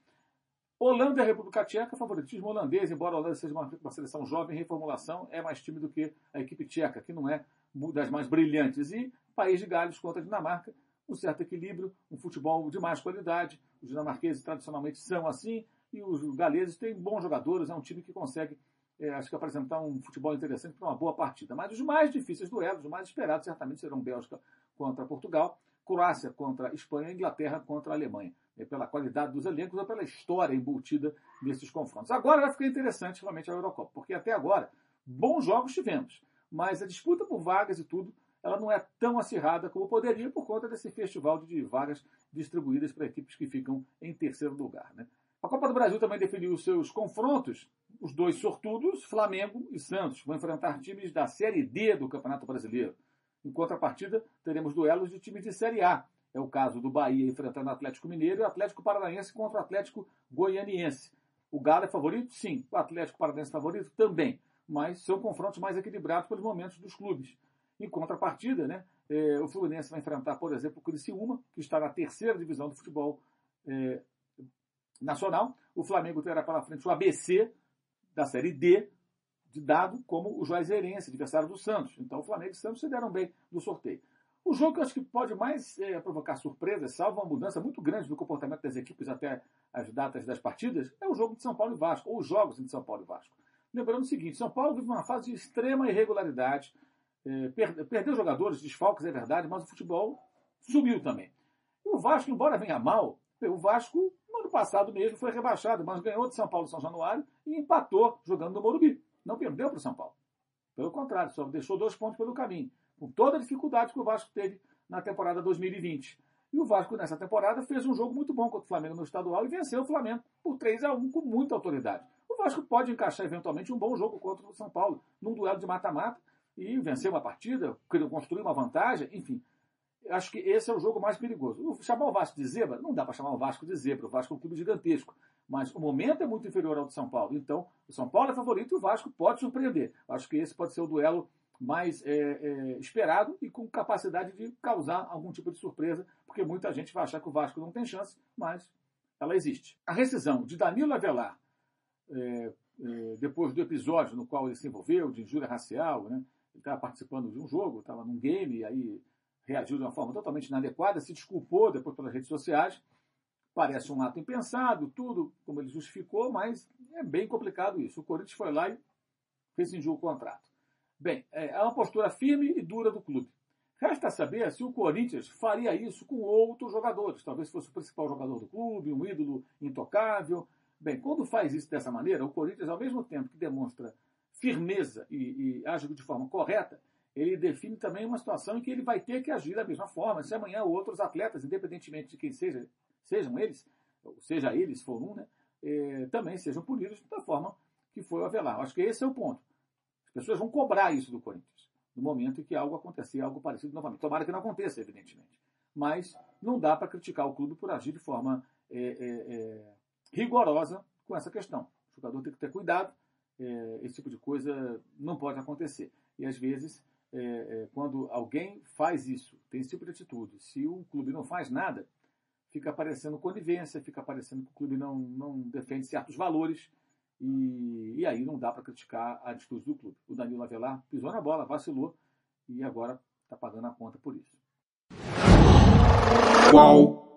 Holanda e República Tcheca, favoritismo holandês, embora a Holanda seja uma, uma seleção jovem em reformulação, é mais time do que a equipe tcheca, que não é das mais brilhantes. E País de Gales contra a Dinamarca, um certo equilíbrio, um futebol de mais qualidade. Os dinamarqueses tradicionalmente são assim, e os galeses têm bons jogadores, é um time que consegue, é, acho que, apresentar um futebol interessante para uma boa partida. Mas os mais difíceis duelos, os mais esperados, certamente serão Bélgica contra Portugal, Croácia contra Espanha e Inglaterra contra a Alemanha. É pela qualidade dos elencos ou pela história embutida nesses confrontos. Agora vai ficar interessante realmente a Eurocopa, porque até agora bons jogos tivemos, mas a disputa por vagas e tudo, ela não é tão acirrada como poderia por conta desse festival de vagas distribuídas para equipes que ficam em terceiro lugar. Né? A Copa do Brasil também definiu os seus confrontos. Os dois sortudos, Flamengo e Santos, vão enfrentar times da Série D do Campeonato Brasileiro. Em contrapartida, teremos duelos de times de Série A. É o caso do Bahia enfrentando o Atlético Mineiro e o Atlético Paranaense contra o Atlético Goianiense. O Galo é favorito? Sim. O Atlético Paranaense é favorito? Também. Mas são confrontos mais equilibrados pelos momentos dos clubes. Em contrapartida, né, eh, o Fluminense vai enfrentar, por exemplo, o Criciúma, que está na terceira divisão do futebol eh, nacional. O Flamengo terá pela frente o ABC da Série D, dado como o Juazeirense, adversário do Santos. Então o Flamengo e o Santos se deram bem no sorteio. O jogo que eu acho que pode mais é, provocar surpresas, salvo uma mudança muito grande no comportamento das equipes até as datas das partidas, é o jogo de São Paulo e Vasco, ou os jogos entre São Paulo e Vasco. Lembrando o seguinte, São Paulo vive uma fase de extrema irregularidade, é, per perdeu jogadores, desfalques, é verdade, mas o futebol subiu também. E o Vasco, embora venha mal, o Vasco, no ano passado mesmo, foi rebaixado, mas ganhou de São Paulo São Januário e empatou jogando no Morumbi. Não perdeu para o São Paulo. Pelo contrário, só deixou dois pontos pelo caminho. Com toda a dificuldade que o Vasco teve na temporada 2020. E o Vasco, nessa temporada, fez um jogo muito bom contra o Flamengo no estadual e venceu o Flamengo por 3 a 1 com muita autoridade. O Vasco pode encaixar eventualmente um bom jogo contra o São Paulo, num duelo de mata-mata, e vencer uma partida, construir uma vantagem, enfim. Acho que esse é o jogo mais perigoso. Chamar o Vasco de zebra? Não dá para chamar o Vasco de zebra. O Vasco é um clube gigantesco. Mas o momento é muito inferior ao de São Paulo. Então, o São Paulo é favorito e o Vasco pode surpreender. Acho que esse pode ser o duelo mais é, é, esperado e com capacidade de causar algum tipo de surpresa, porque muita gente vai achar que o Vasco não tem chance, mas ela existe. A rescisão de Danilo Avelar, é, depois do episódio no qual ele se envolveu, de injúria racial, né? ele estava participando de um jogo, estava num game, e aí reagiu de uma forma totalmente inadequada, se desculpou depois pelas redes sociais. Parece um ato impensado, tudo como ele justificou, mas é bem complicado isso. O Corinthians foi lá e rescindiu o contrato. Bem, é uma postura firme e dura do clube. Resta saber se o Corinthians faria isso com outros jogadores. Talvez fosse o principal jogador do clube, um ídolo intocável. Bem, quando faz isso dessa maneira, o Corinthians, ao mesmo tempo que demonstra firmeza e, e age de forma correta, ele define também uma situação em que ele vai ter que agir da mesma forma. Se amanhã outros atletas, independentemente de quem seja, sejam eles, ou seja eles, for um, né, eh, também sejam punidos da forma que foi o Avelar. Acho que esse é o ponto. As pessoas vão cobrar isso do Corinthians no momento em que algo acontecer, algo parecido novamente. Tomara que não aconteça, evidentemente. Mas não dá para criticar o clube por agir de forma é, é, é, rigorosa com essa questão. O jogador tem que ter cuidado, esse tipo de coisa não pode acontecer. E às vezes, quando alguém faz isso, tem esse tipo de atitude, se o clube não faz nada, fica aparecendo conivência, fica aparecendo que o clube não, não defende certos valores e, e aí não dá para criticar a atitude do clube. O Danilo Avelar pisou na bola, vacilou e agora está pagando a conta por isso. Qual?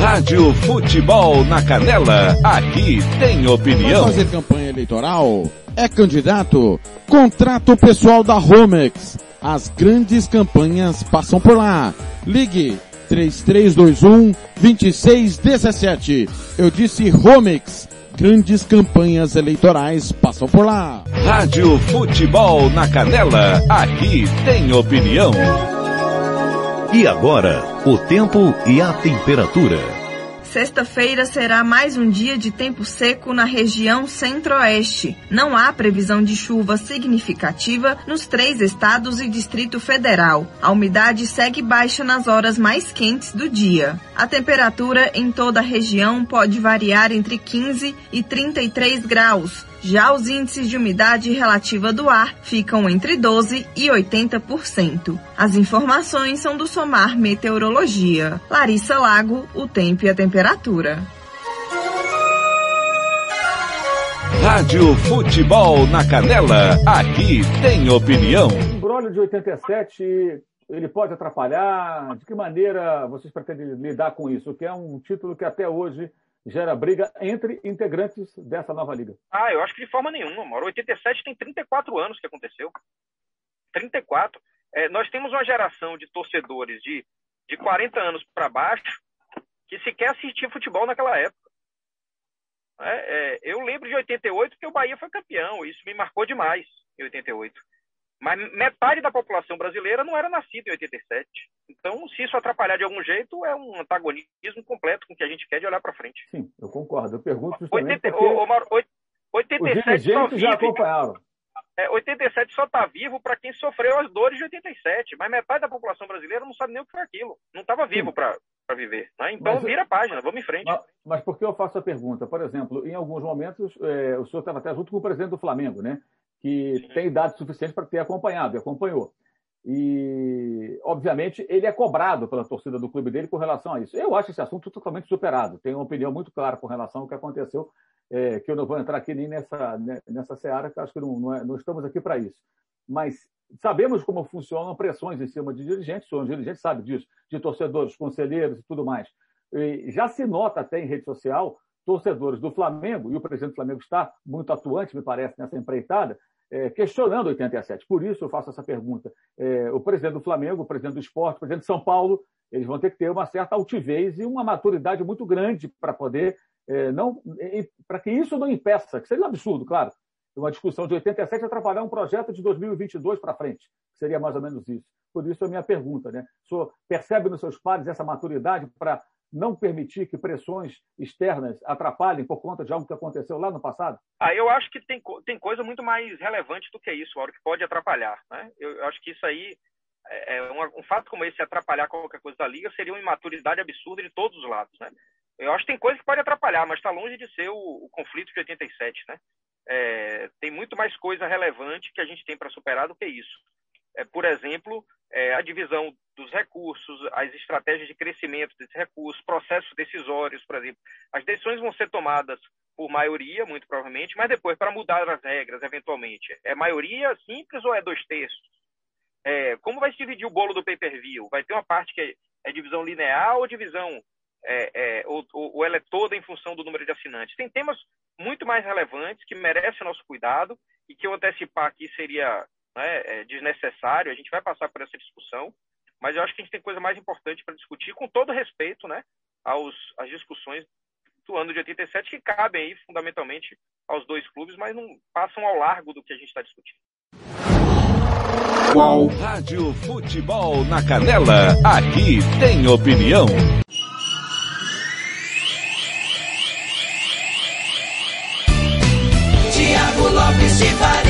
Rádio Futebol na Canela, aqui tem opinião. Vai fazer campanha eleitoral? É candidato? Contrato pessoal da Romex. As grandes campanhas passam por lá. Ligue 3321 2617. Eu disse Romex. Grandes campanhas eleitorais passam por lá. Rádio Futebol na Canela, aqui tem opinião. E agora, o tempo e a temperatura. Sexta-feira será mais um dia de tempo seco na região centro-oeste. Não há previsão de chuva significativa nos três estados e Distrito Federal. A umidade segue baixa nas horas mais quentes do dia. A temperatura em toda a região pode variar entre 15 e 33 graus. Já os índices de umidade relativa do ar ficam entre 12 e 80%. As informações são do Somar Meteorologia. Larissa Lago, o tempo e a temperatura. Rádio Futebol na Canela, aqui tem opinião. O embrólio de 87, ele pode atrapalhar? De que maneira vocês pretendem lidar com isso? Que é um título que até hoje gera briga entre integrantes dessa nova liga? Ah, eu acho que de forma nenhuma, Mauro. 87 tem 34 anos que aconteceu. 34. É, nós temos uma geração de torcedores de, de 40 anos para baixo que sequer assistia futebol naquela época. É, é, eu lembro de 88 que o Bahia foi campeão. Isso me marcou demais em 88. Mas metade da população brasileira não era nascida em 87. Então, se isso atrapalhar de algum jeito, é um antagonismo completo com o que a gente quer de olhar para frente. Sim, eu concordo. Eu pergunto justamente 80, porque Mauro, 87 só vive, já acompanharam. É, 87 só está vivo para quem sofreu as dores de 87, mas metade da população brasileira não sabe nem o que foi aquilo. Não estava vivo para viver. Né? Então, mas, vira a página, vamos em frente. Mas, mas por que eu faço a pergunta? Por exemplo, em alguns momentos, é, o senhor estava até junto com o presidente do Flamengo, né? Que tem idade suficiente para ter acompanhado, e acompanhou. E, obviamente, ele é cobrado pela torcida do clube dele com relação a isso. Eu acho esse assunto totalmente superado. Tenho uma opinião muito clara com relação ao que aconteceu, é, que eu não vou entrar aqui nem nessa, né, nessa seara, que acho que não, não, é, não estamos aqui para isso. Mas sabemos como funcionam pressões em cima de dirigentes, o dirigente sabe disso, de torcedores, conselheiros e tudo mais. E já se nota até em rede social torcedores do Flamengo, e o presidente do Flamengo está muito atuante, me parece, nessa empreitada, é, questionando 87. Por isso eu faço essa pergunta. É, o presidente do Flamengo, o presidente do esporte, o presidente de São Paulo, eles vão ter que ter uma certa altivez e uma maturidade muito grande para poder é, não para que isso não impeça, que seria um absurdo, claro, uma discussão de 87 atrapalhar um projeto de 2022 para frente, que seria mais ou menos isso. Por isso a minha pergunta, né? O senhor percebe nos seus pares essa maturidade para não permitir que pressões externas atrapalhem por conta de algo que aconteceu lá no passado? Ah, eu acho que tem, tem coisa muito mais relevante do que isso, Mauro, que pode atrapalhar. Né? Eu, acho que isso aí, é, é um, um, fato como esse atrapalhar qualquer coisa da liga seria uma imaturidade absurda de todos os lados. Né? Eu acho que tem coisa que pode atrapalhar, mas está longe de ser o, o, conflito de 87. Né? É, tem muito mais coisa relevante que a gente tem para superar do que isso. É, por exemplo, é, a divisão dos recursos, as estratégias de crescimento desses recursos, processos decisórios, por exemplo. As decisões vão ser tomadas por maioria, muito provavelmente, mas depois, para mudar as regras, eventualmente, é maioria simples ou é dois terços? É, como vai se dividir o bolo do pay-per-view? Vai ter uma parte que é, é divisão linear ou divisão é, é, ou, ou, ela é toda em função do número de assinantes? Tem temas muito mais relevantes que merecem nosso cuidado e que eu antecipar aqui seria né, é desnecessário, a gente vai passar por essa discussão, mas eu acho que a gente tem coisa mais importante para discutir, com todo respeito né, aos, às discussões do ano de 87, que cabem aí fundamentalmente aos dois clubes, mas não passam ao largo do que a gente está discutindo. Qual Rádio Futebol na Canela? Aqui tem opinião. Tiago Lopes de Faria.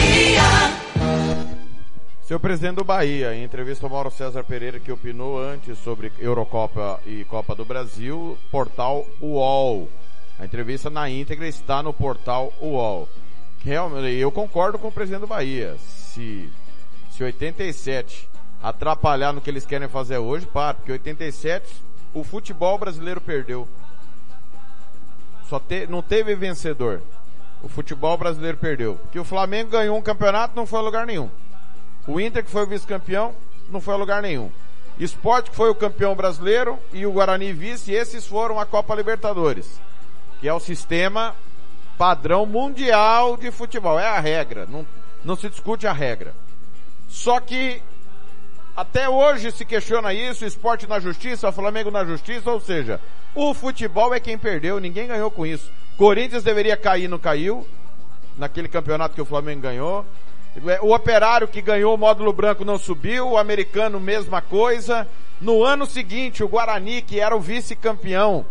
Seu presidente do Bahia, em entrevista ao Mauro César Pereira, que opinou antes sobre Eurocopa e Copa do Brasil, portal UOL. A entrevista na íntegra está no portal UOL. Realmente, eu concordo com o presidente do Bahia. Se, se 87 atrapalhar no que eles querem fazer hoje, para, porque 87 o futebol brasileiro perdeu. Só te, não teve vencedor. O futebol brasileiro perdeu. Porque o Flamengo ganhou um campeonato, não foi a lugar nenhum. O Inter, que foi o vice-campeão, não foi a lugar nenhum. Esporte, que foi o campeão brasileiro, e o Guarani vice, esses foram a Copa Libertadores, que é o sistema padrão mundial de futebol. É a regra, não, não se discute a regra. Só que Até hoje se questiona isso, esporte na justiça, Flamengo na justiça, ou seja, o futebol é quem perdeu, ninguém ganhou com isso. Corinthians deveria cair, não caiu, naquele campeonato que o Flamengo ganhou. O operário que ganhou o módulo branco não subiu, o americano mesma coisa. No ano seguinte, o Guarani, que era o vice-campeão,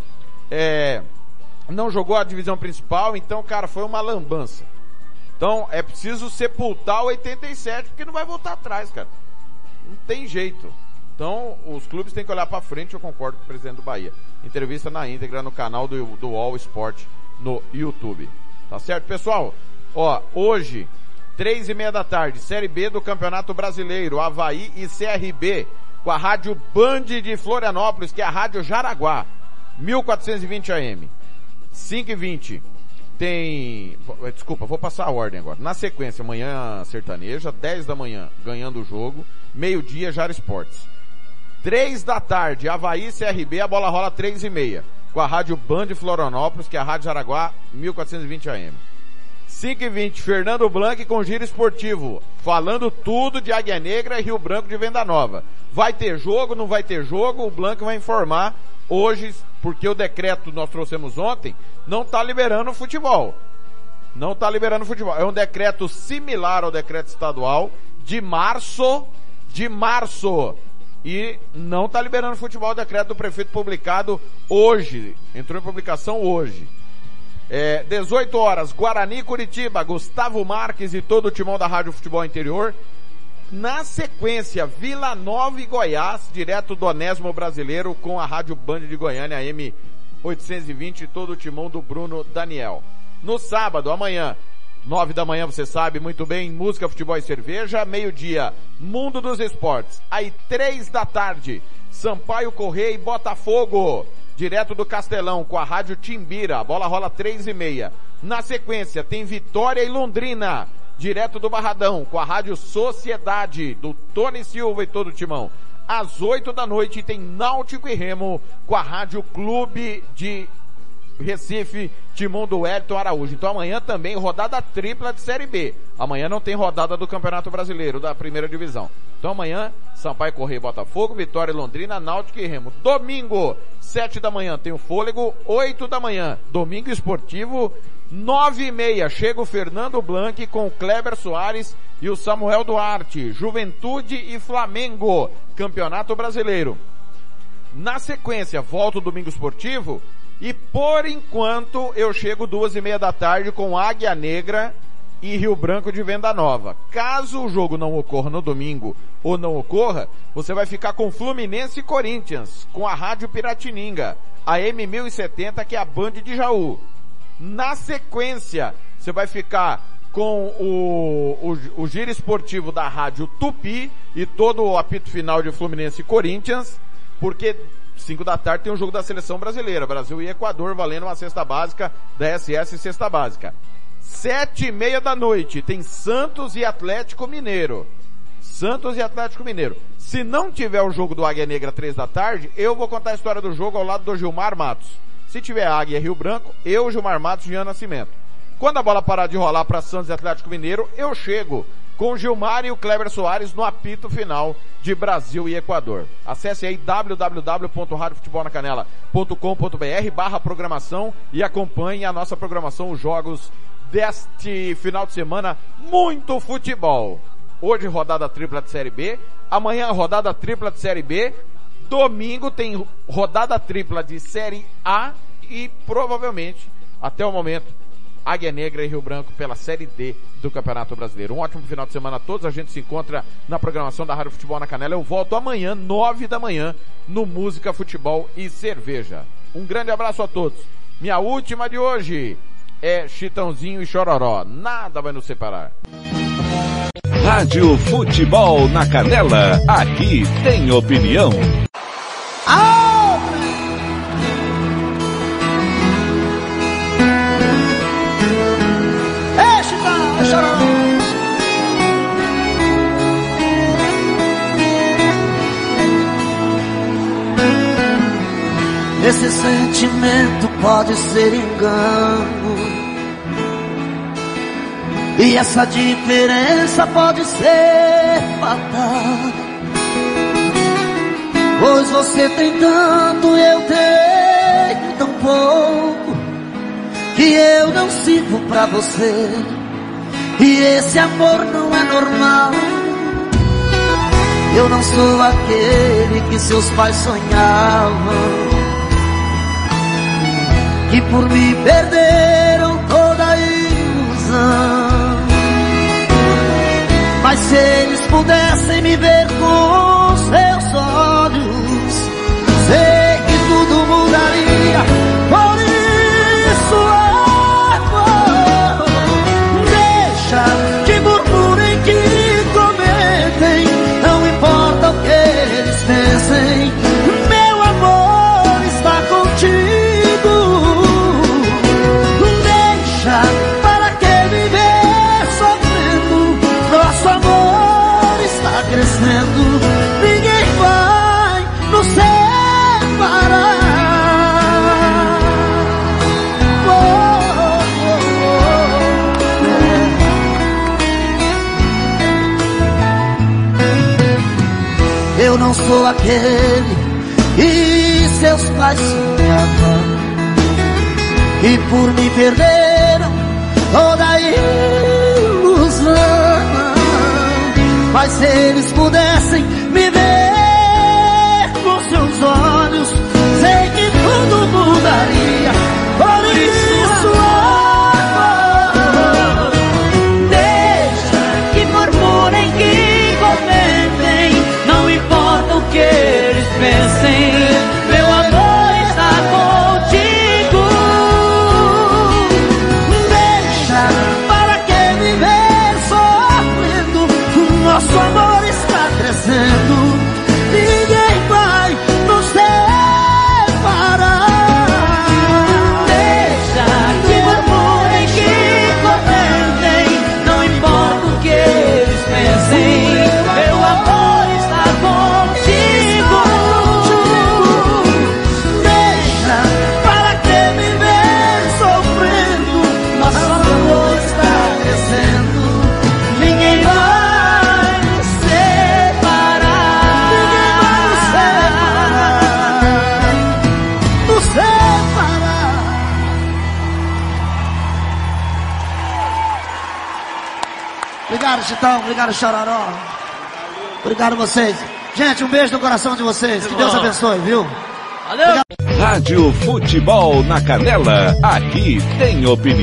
é, não jogou a divisão principal, então, cara, foi uma lambança. Então, é preciso sepultar o 87, porque não vai voltar atrás, cara. Não tem jeito. Então, os clubes têm que olhar para frente, eu concordo com o presidente do Bahia. Entrevista na íntegra no canal do, do All Sport no YouTube. Tá certo, pessoal? Ó, hoje, três e meia da tarde, Série B do Campeonato Brasileiro, Havaí e CRB, com a rádio Band de Florianópolis, que é a rádio Jaraguá, 1420 AM. 5 e 20 tem, desculpa, vou passar a ordem agora. Na sequência, amanhã sertaneja, 10 da manhã, ganhando o jogo, meio-dia, Jara Esportes. 3 da tarde, Havaí CRB, a bola rola 3 e meia, com a rádio Band Florianópolis, que é a rádio Jaraguá, 1420 AM. 5 e 20, Fernando Blanc com giro esportivo, falando tudo de Águia Negra e Rio Branco de Venda Nova. Vai ter jogo, não vai ter jogo, o Blanc vai informar hoje, porque o decreto nós trouxemos ontem, não está liberando futebol. Não está liberando futebol. É um decreto similar ao decreto estadual de março, de março. E não está liberando futebol, o decreto do prefeito publicado hoje. Entrou em publicação hoje. É, 18 horas, Guarani Curitiba, Gustavo Marques e todo o timão da Rádio Futebol Interior. Na sequência, Vila Nova e Goiás, direto do Onésimo Brasileiro, com a Rádio Band de Goiânia, M820 e todo o timão do Bruno Daniel. No sábado, amanhã, nove da manhã, você sabe muito bem, música, futebol e cerveja. Meio-dia, Mundo dos Esportes. Aí, três da tarde, Sampaio Correia e Botafogo direto do Castelão, com a rádio Timbira. A bola rola três e meia. Na sequência, tem Vitória e Londrina, direto do Barradão, com a rádio Sociedade, do Tony Silva e todo o timão. Às oito da noite tem Náutico e Remo, com a rádio Clube de Recife, Timão do Wellington Araújo. Então amanhã também rodada tripla de Série B. Amanhã não tem rodada do Campeonato Brasileiro, da primeira divisão. Então amanhã, Sampaio Correia Botafogo, Vitória Londrina, Náutico e Remo. Domingo, sete da manhã tem o Fôlego, oito da manhã, Domingo Esportivo, nove e meia, chega o Fernando Blanc com o Kleber Soares e o Samuel Duarte. Juventude e Flamengo, Campeonato Brasileiro. Na sequência, volta o Domingo Esportivo, e por enquanto eu chego duas e meia da tarde com Águia Negra e Rio Branco de Venda Nova. Caso o jogo não ocorra no domingo ou não ocorra, você vai ficar com Fluminense e Corinthians, com a Rádio Piratininga, a M1070 que é a Band de Jaú. Na sequência, você vai ficar com o, o, o giro esportivo da Rádio Tupi e todo o apito final de Fluminense e Corinthians, porque 5 da tarde tem um jogo da seleção brasileira, Brasil e Equador, valendo uma cesta básica da SS Cesta Básica. Sete e meia da noite tem Santos e Atlético Mineiro. Santos e Atlético Mineiro. Se não tiver o jogo do Águia Negra três da tarde, eu vou contar a história do jogo ao lado do Gilmar Matos. Se tiver Águia Rio Branco, eu, Gilmar Matos e Jean Nascimento. Quando a bola parar de rolar para Santos e Atlético Mineiro, eu chego com Gilmar e o Kleber Soares no apito final de Brasil e Equador. Acesse aí www.radiofutebolnacanela.com.br barra programação e acompanhe a nossa programação, os jogos deste final de semana. Muito futebol. Hoje rodada tripla de Série B, amanhã rodada tripla de Série B, domingo tem rodada tripla de Série A e provavelmente, até o momento, Águia Negra e Rio Branco pela Série D do Campeonato Brasileiro. Um ótimo final de semana a todos. A gente se encontra na programação da Rádio Futebol na Canela. Eu volto amanhã, nove da manhã, no Música, Futebol e Cerveja. Um grande abraço a todos. Minha última de hoje é Chitãozinho e Chororó. Nada vai nos separar. Rádio Futebol na Canela. Aqui tem opinião. Esse sentimento pode ser engano. E essa diferença pode ser fatal. Pois você tem tanto, eu tenho tão pouco Que eu não sirvo pra você E esse amor não é normal Eu não sou aquele que seus pais sonhavam Que por mim perderam toda a ilusão mas se eles pudessem me ver com aquele que seus pais sonhavam e por me perderam toda a ilusão. Mas se eles pudessem Obrigado, Chitão. Obrigado, Chororó. Obrigado vocês. Gente, um beijo no coração de vocês. Que Deus abençoe, viu? Valeu. Rádio Futebol na Canela. Aqui tem opinião.